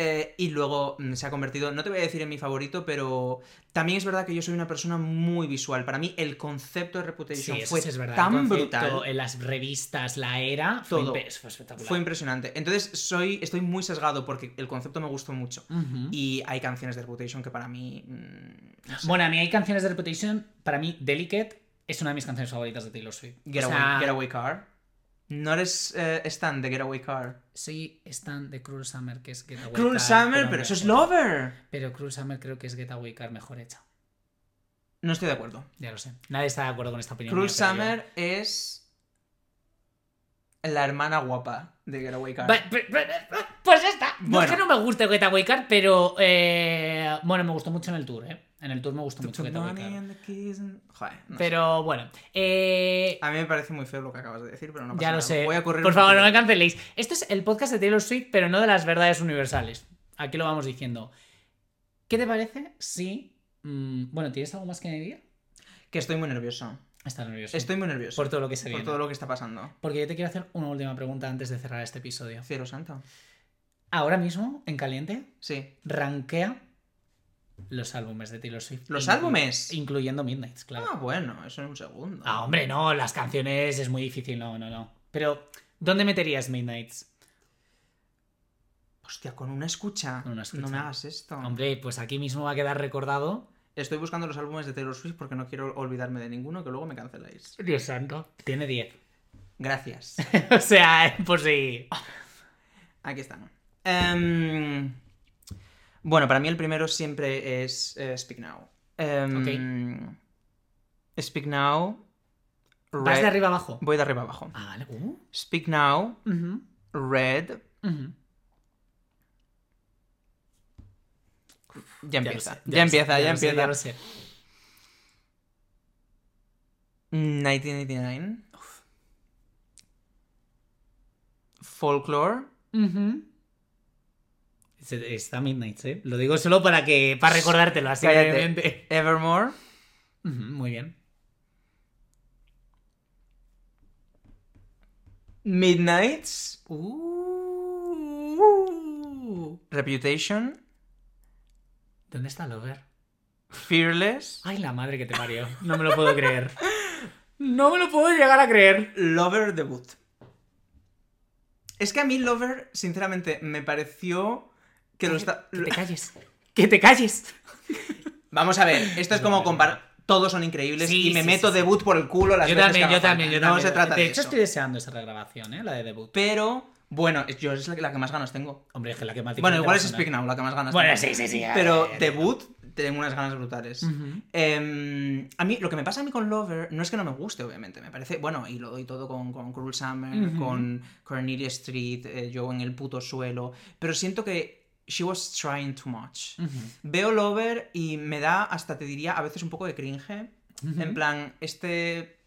Eh, y luego mm, se ha convertido, no te voy a decir en mi favorito, pero también es verdad que yo soy una persona muy visual. Para mí el concepto de Reputation Sí, fue sí es verdad. tan El concepto, brutal. En las revistas, la era, fue, Todo. fue espectacular. Fue impresionante. Entonces soy, estoy muy sesgado porque el concepto me gustó mucho. Y hay canciones de Reputation que para mí... mm, no sé. Bueno, a mí hay canciones de Reputation. Para mí, Delicate es una de mis canciones favoritas de Taylor Swift. Get, O away, Car. ¿No eres eh, stan de Getaway Car? Soy stan de Cruel Summer, que es Getaway Cruel Car, Summer, pero eso es. Lover. Pero Cruel Summer creo que es Getaway Car mejor hecha. No estoy de acuerdo. Ya lo sé. Nadie está de acuerdo con esta opinión. Cruel mía, pero yo- Summer es la hermana guapa de Getaway Car. Pues ya está. No es Bueno. que no me guste Getaway Car, pero. eh, Bueno, me gustó mucho en el tour, ¿eh? En el tour me gustó mucho and- Joder, no. Pero bueno. Eh, A mí me parece muy feo lo que acabas de decir, pero no pasa ya lo nada. sé. Voy a correr Por favor, no me canceléis. Esto es el podcast de Taylor Swift, pero no de las verdades universales. Aquí lo vamos diciendo. ¿Qué te parece si. mm, bueno, ¿tienes algo más que añadir? Que estoy muy nervioso. Estás nervioso. Estoy muy nervioso. Por todo lo que se por viene. todo lo que está pasando. Porque yo te quiero hacer una última pregunta antes de cerrar este episodio. Cielo santo. Ahora mismo, en caliente, Sí. rankea los álbumes de Taylor Swift. ¿Los álbumes? Incluyendo Midnights, claro. Ah, bueno, eso en un segundo. Ah, hombre, no, las canciones es muy difícil, no, no, no. Pero, ¿dónde meterías Midnights? Hostia, con una escucha. Con una escucha. No me hagas esto. Hombre, pues aquí mismo va a quedar recordado. Estoy buscando los álbumes de Taylor Swift porque no quiero olvidarme de ninguno que luego me canceláis. Dios santo. Tiene 10. Gracias. o sea, pues sí. Aquí están. Em, bueno, para mí el primero siempre es eh, Speak Now. Em, Speak Now. ¿Vas Red- de arriba abajo? Voy de arriba abajo. Ah, vale. Uh, Speak Now, Red. Ya Ya lo empieza. Ya, empieza, ya lo sé, empieza. lo sé. 1989. Folklore. Está Midnight, ¿eh? Lo digo solo para que para recordártelo así brevemente. Evermore. Muy bien. Midnights. Uh. Reputation. ¿Dónde está Lover? Fearless. Ay, la madre que te parió. No me lo puedo creer. No me lo puedo llegar a creer. Lover debut. Es que a mí Lover, sinceramente, me pareció que lo está... Que te calles. Que te calles. Vamos a ver, esto es como comparar... Todos son increíbles Sí, y me sí, meto sí, debut por el culo las Yo veces también, que yo también, yo también. No se trata de, de hecho, eso. estoy deseando esa regrabación, ¿eh? La de debut. Pero, bueno, yo es la que, la que más ganas tengo. Hombre, es que la que más Bueno, igual es. Speak Now la que más ganas Bueno, tengo. sí, sí, sí. Pero debut, tengo unas ganas brutales. Em, a mí, lo que me pasa a mí con Lover no es que no me guste, obviamente. Me parece, bueno, y lo doy todo con, con Cruel Summer, con Cornelia Street, eh, yo en el puto suelo. Pero siento que she was trying too much. Veo Lover y me da, hasta te diría, a veces un poco de cringe. En plan, este.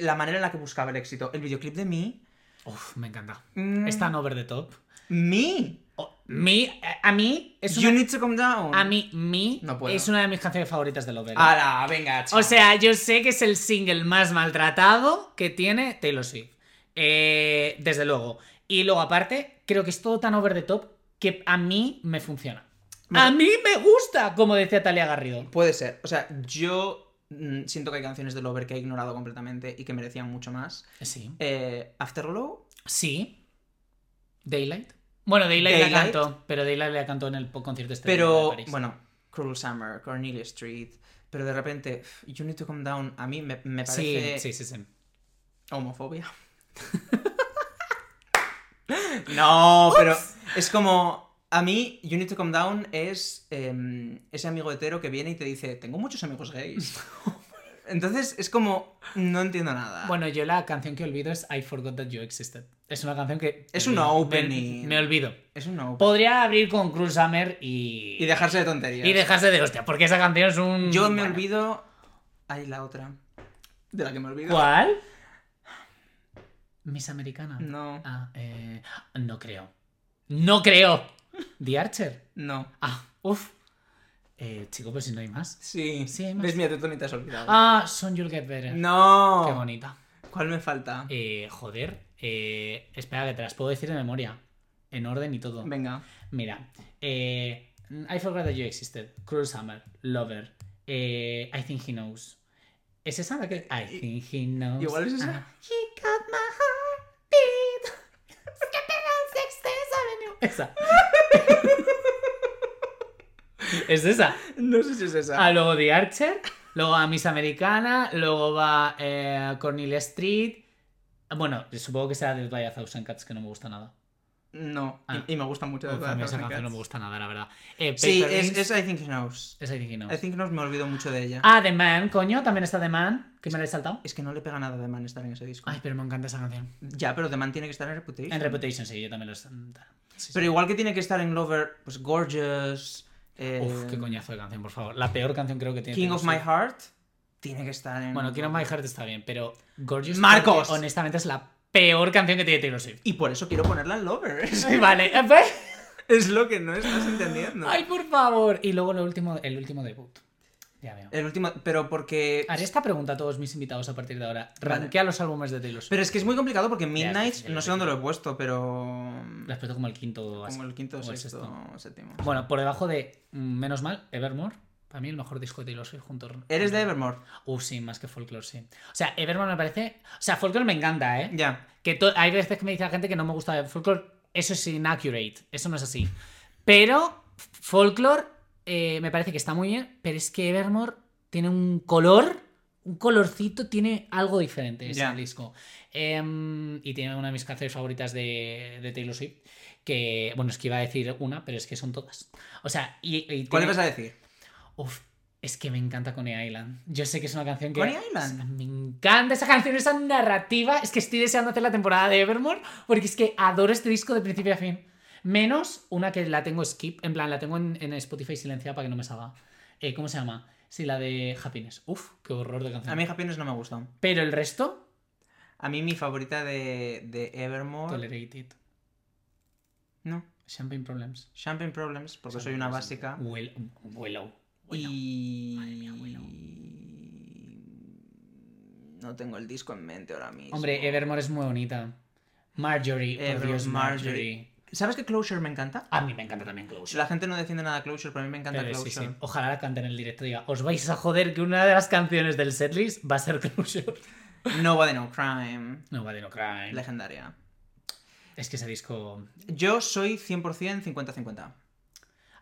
La manera en la que buscaba el éxito. El videoclip de Me. Uf, me encanta. mm, Es tan over the top. Me. Oh, mi, a mí es You need to come down. a mí, mi No puedo. es una de mis canciones favoritas de Lover. ¡Hala! Venga, O sea, yo sé que es el single más maltratado que tiene Taylor Swift. Eh, desde luego. Y luego, aparte, creo que es todo tan over the top que a mí me funciona. A mí me gusta, como decía Talia Garrido. Puede ser. O sea, yo mm, siento que hay canciones de Lover que he ignorado completamente y que merecían mucho más. Sí. Eh, Afterglow. Sí. Daylight. Bueno, Daylight, la cantó, pero Daylight la cantó en el concierto este de Pero, París. bueno, Cruel Summer, Cornelia Street. Pero de repente, You Need to Come Down, a mí me, me sí, parece sí, sí, sí. homofobia. no, pero es como. A mí, You Need to Come Down es em, ese amigo hetero que viene y te dice: Tengo muchos amigos gays. Entonces es como. No entiendo nada. Bueno, yo la canción que olvido es I Forgot That You Existed. Es una canción que... Es una opening. Me, me olvido. es un no. Podría abrir con Cruel Summer y... Y dejarse de tonterías. Y dejarse de hostia, porque esa canción es un... Yo me bueno. olvido. Hay la otra. De la que me olvido. ¿Cuál? Miss Americana. No, Ah, eh... No creo. No creo. The Archer. no. Ah, uff. Eh, chico, pues si no hay más. Sí, Sí, hay más. Ves, mira, tú también te has olvidado. Ah, Son You'll Get Better. no. Qué bonita. ¿Cuál me falta? Eh, joder. Eh, espera, que te las puedo decir de memoria. En orden y todo. Venga. Mira. Eh, I Forgot That You Existed. Cruel Summer. Lover. eh, I Think He Knows. ¿Es esa la que.? I Think He Knows. Igual es esa. Ah, he got my heartbeat. Esa. es esa. No sé si es esa. Ah, luego The Archer. Luego a Miss Americana. Luego va eh, Cornelia Street. Bueno, supongo que será Dead by a Thousand Cats, que no me gusta nada. No. Ah. Y, y me gusta mucho. Uf, a mí esa canción no me gusta nada, la verdad. Eh, Sí, es, I Think He Knows. es I Think He Knows. I Think He Knows me olvido mucho de ella. Ah, The Man, coño, también está The Man, que me la he saltado. Es que no le pega nada de Man estar en ese disco. Ay, pero me encanta esa canción. Ya, pero The Man tiene que estar en Reputation. En Reputation, sí, yo también lo sí, sí. Pero igual que tiene que estar en Lover, pues Gorgeous. eh, Uf, qué coñazo de canción, por favor. La peor canción creo que tiene. King of My. Heart. Tiene que estar en. Bueno, King of My Heart está bien, pero Gorgeous. Marcos. honestamente, es la peor canción que tiene Taylor Swift. Y por eso quiero ponerla en Lover. Vale, es lo que no estás entendiendo. Ay, por favor. Y luego lo último, el último debut. Ya veo. El último. Pero porque. Haré esta pregunta a todos mis invitados a partir de ahora. Vale. Rankea los álbumes de Taylor Swift. Pero es que es muy complicado porque Midnight, ya, ya, no sé dónde lo he puesto, pero. Lo has puesto como el quinto. Como el quinto, o sexto, sexto. séptimo. Bueno, por debajo de mm, Menos Mal, Evermore. Para mí el mejor disco de Taylor Swift junto Eres de Evermore. Uh, sí, más que Folklore, sí. O sea, Evermore me parece... O sea, Folklore me encanta, ¿eh? Ya. Que to- hay veces que me dice la gente que no me gusta Folklore. Eso es inaccurate. Eso no es así. Pero Folklore eh, me parece que está muy bien, pero es que Evermore tiene un color... Un colorcito, tiene algo diferente ese Ya. disco. Em, y tiene una de mis canciones favoritas de, de Taylor Swift. Que, bueno, es que iba a decir una, pero es que son todas. O sea, y, y ¿Cuál tiene- ibas a decir? Uf, es que me encanta Coney Island. Yo sé que es una canción que. Coney Island. Me encanta esa canción, esa narrativa. Es que estoy deseando hacer la temporada de Evermore porque es que adoro este disco de principio a fin. Menos una que la tengo skip, en plan, la tengo en, en Spotify silenciada para que no me salga. Eh, ¿Cómo se llama? Sí, la de Happiness. Uf, qué horror de canción. A mí Happiness no me gustó. Pero el resto, A mí mi favorita de, de Evermore... tolerated. No. Champagne Problems. Champagne Problems, porque soy una básica. Well- Y... Madre mía, Willow. No tengo el disco en mente ahora mismo. Hombre, Evermore es muy bonita. Marjorie, por Ever- Dios, Marjorie. Marjorie. ¿Sabes que Closure me encanta? A mí me encanta también Closure. La gente no defiende nada Closure, pero a mí me encanta Pero sí, Closure. sí. Ojalá la canten en el directo y diga, os vais a joder que una de las canciones del setlist va a ser Closure. Nobody No Crime. No, vale, no crime. Legendaria. Es que ese disco... Yo soy 100% 50-50.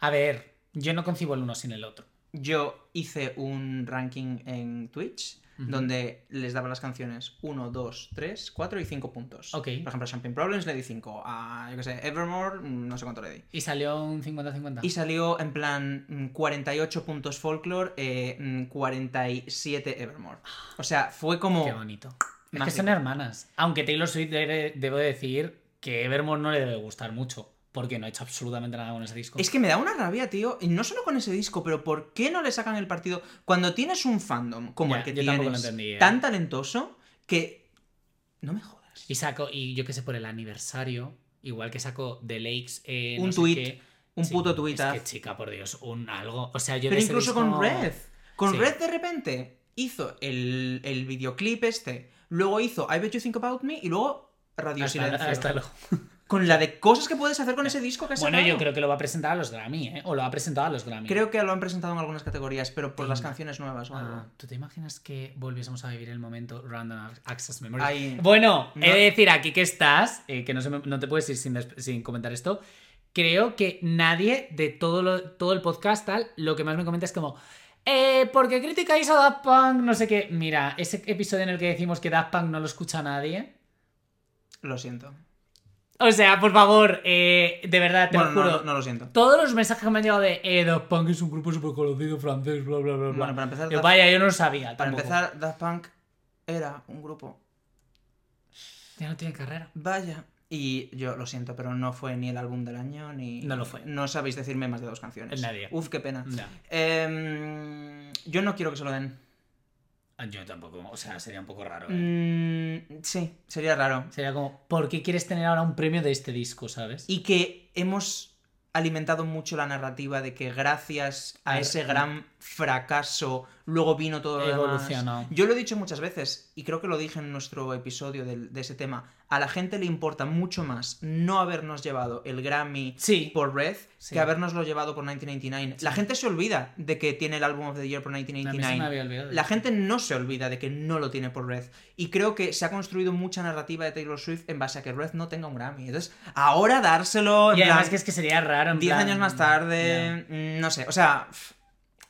A ver, yo no concibo el uno sin el otro. Yo hice un ranking en Twitch Ujú. donde les daba las canciones 1, 2, 3, 4 y 5 puntos. Ok. Por ejemplo, a Champagne Problems le di 5. A, yo qué sé, Evermore, mm, no sé cuánto le di. Y salió un 50-50. Y salió en plan mm, 48 puntos Folklore, eh, mm, 47 Evermore. O sea, fue como... Qué bonito. Es que Mágico. son hermanas. Aunque Taylor Swift debe- debo decir que Evermore no le debe gustar mucho. Porque no ha hecho absolutamente nada con ese disco. Es que me da una rabia, tío. Y no solo con ese disco, pero ¿por qué no le sacan el partido? Cuando tienes un fandom como el que tienes, entendí, eh. tan talentoso, que... No me jodas. Y sacó, y yo qué sé, por el aniversario, igual que sacó The Lakes. eh, no Un sé tuit, qué. Un Sí, puto Es tuitazo. que chica, por Dios, un algo. O sea, yo Pero de incluso disco- con Red. Con Sí. Red de repente hizo el, el videoclip este, luego hizo I Bet You Think About Me y luego Radio Hasta, Silencio. hasta lo- Con la de cosas que puedes hacer con ese disco que has Bueno, sacado. yo creo que lo va a presentar a los Grammy, ¿eh? O lo ha presentado a los Grammy. Creo que lo han presentado en algunas categorías, pero por las canciones nuevas. Ah, ¿Tú te imaginas que volviésemos a vivir el momento Random Access Memory? Ay, Bueno, no. he de decir aquí que estás, eh, que no, se me- no te puedes ir sin, sin comentar esto. Creo que nadie de todo, lo- todo el podcast tal, lo que más me comenta es como, eh, ¿por qué criticáis a Daft Punk? No sé qué. Mira, ese episodio en el que decimos que Daft Punk no lo escucha nadie. Lo siento. O sea, por favor, eh, de verdad, te Bueno, lo no, juro. no, no lo siento. Todos los mensajes que me han llegado de eh, Daft Punk es un grupo súper conocido francés, bla, bla, bla, bla. Bueno, para empezar, Yo, vaya, yo no lo sabía. Para tampoco. empezar, Daft Punk era un grupo. Ya no tiene carrera. Vaya. Y yo lo siento, pero no fue ni el álbum del año ni. No lo fue. No sabéis decirme más de dos canciones. Nadie. Uf, qué pena. Ya. Em, yo no quiero que se lo den. Ah, Yo tampoco, o sea, sería un poco raro. ¿eh? Mm, sí, sería raro. Sería como, ¿por qué quieres tener ahora un premio de este disco, sabes? Y que hemos alimentado mucho la narrativa de que gracias a A- ese gran fracaso luego vino todo lo demás. Evolucionó. Yo lo he dicho muchas veces y creo que lo dije en nuestro episodio de, ese tema. A la gente le importa mucho más no habernos llevado el Grammy Sí. por Red Sí. que habernoslo llevado por 1999. La gente se olvida de que tiene el álbum of the year por A mí se me 1999. había olvidado. La gente no se olvida de que no lo tiene por Red. Y creo que se ha construido mucha narrativa de Taylor Swift en base a que Red no tenga un Grammy. Entonces, ahora dárselo. en Y además plan, que es que sería raro. en 10 plan- años más tarde. mm, No sé. O sea,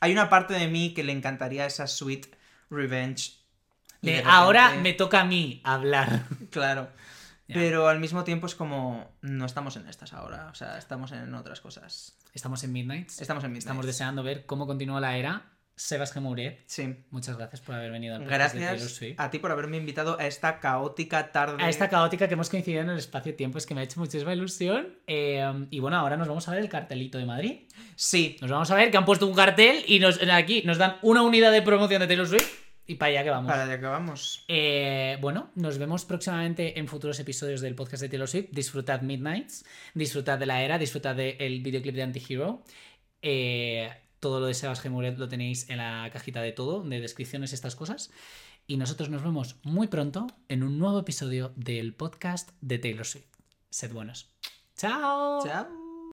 hay una parte de mí que le encantaría esa sweet revenge. De, ahora me toca a mí hablar. Claro. Pero al mismo tiempo es como. No estamos en estas ahora. O sea, estamos en otras cosas. Estamos en Midnights. Estamos en Midnight. Estamos deseando ver cómo continúa la era. Sebas Gemouret, Sí. muchas gracias por haber venido al podcast de Taylor Gracias Swift. a ti por haberme invitado a esta caótica tarde. A esta caótica que hemos coincidido en el espacio-tiempo es que me ha hecho muchísima ilusión. Eh, y bueno, ahora nos vamos a ver el cartelito de Madrid. Sí, Nos vamos a ver que han puesto un cartel y nos, aquí nos dan una unidad de promoción de Taylor Swift y para allá que vamos. para allá que vamos. Eh, bueno, nos vemos próximamente en futuros episodios del podcast de Taylor Swift. Disfrutad Midnights, disfrutad de la era, disfrutad del videoclip de Antihero. Eh, todo lo de Sebas Gemuret lo tenéis en la cajita de todo, de descripciones, estas cosas. Y nosotros nos vemos muy pronto en un nuevo episodio del podcast de Taylor Swift. Sed buenos. ¡Chao! Chao.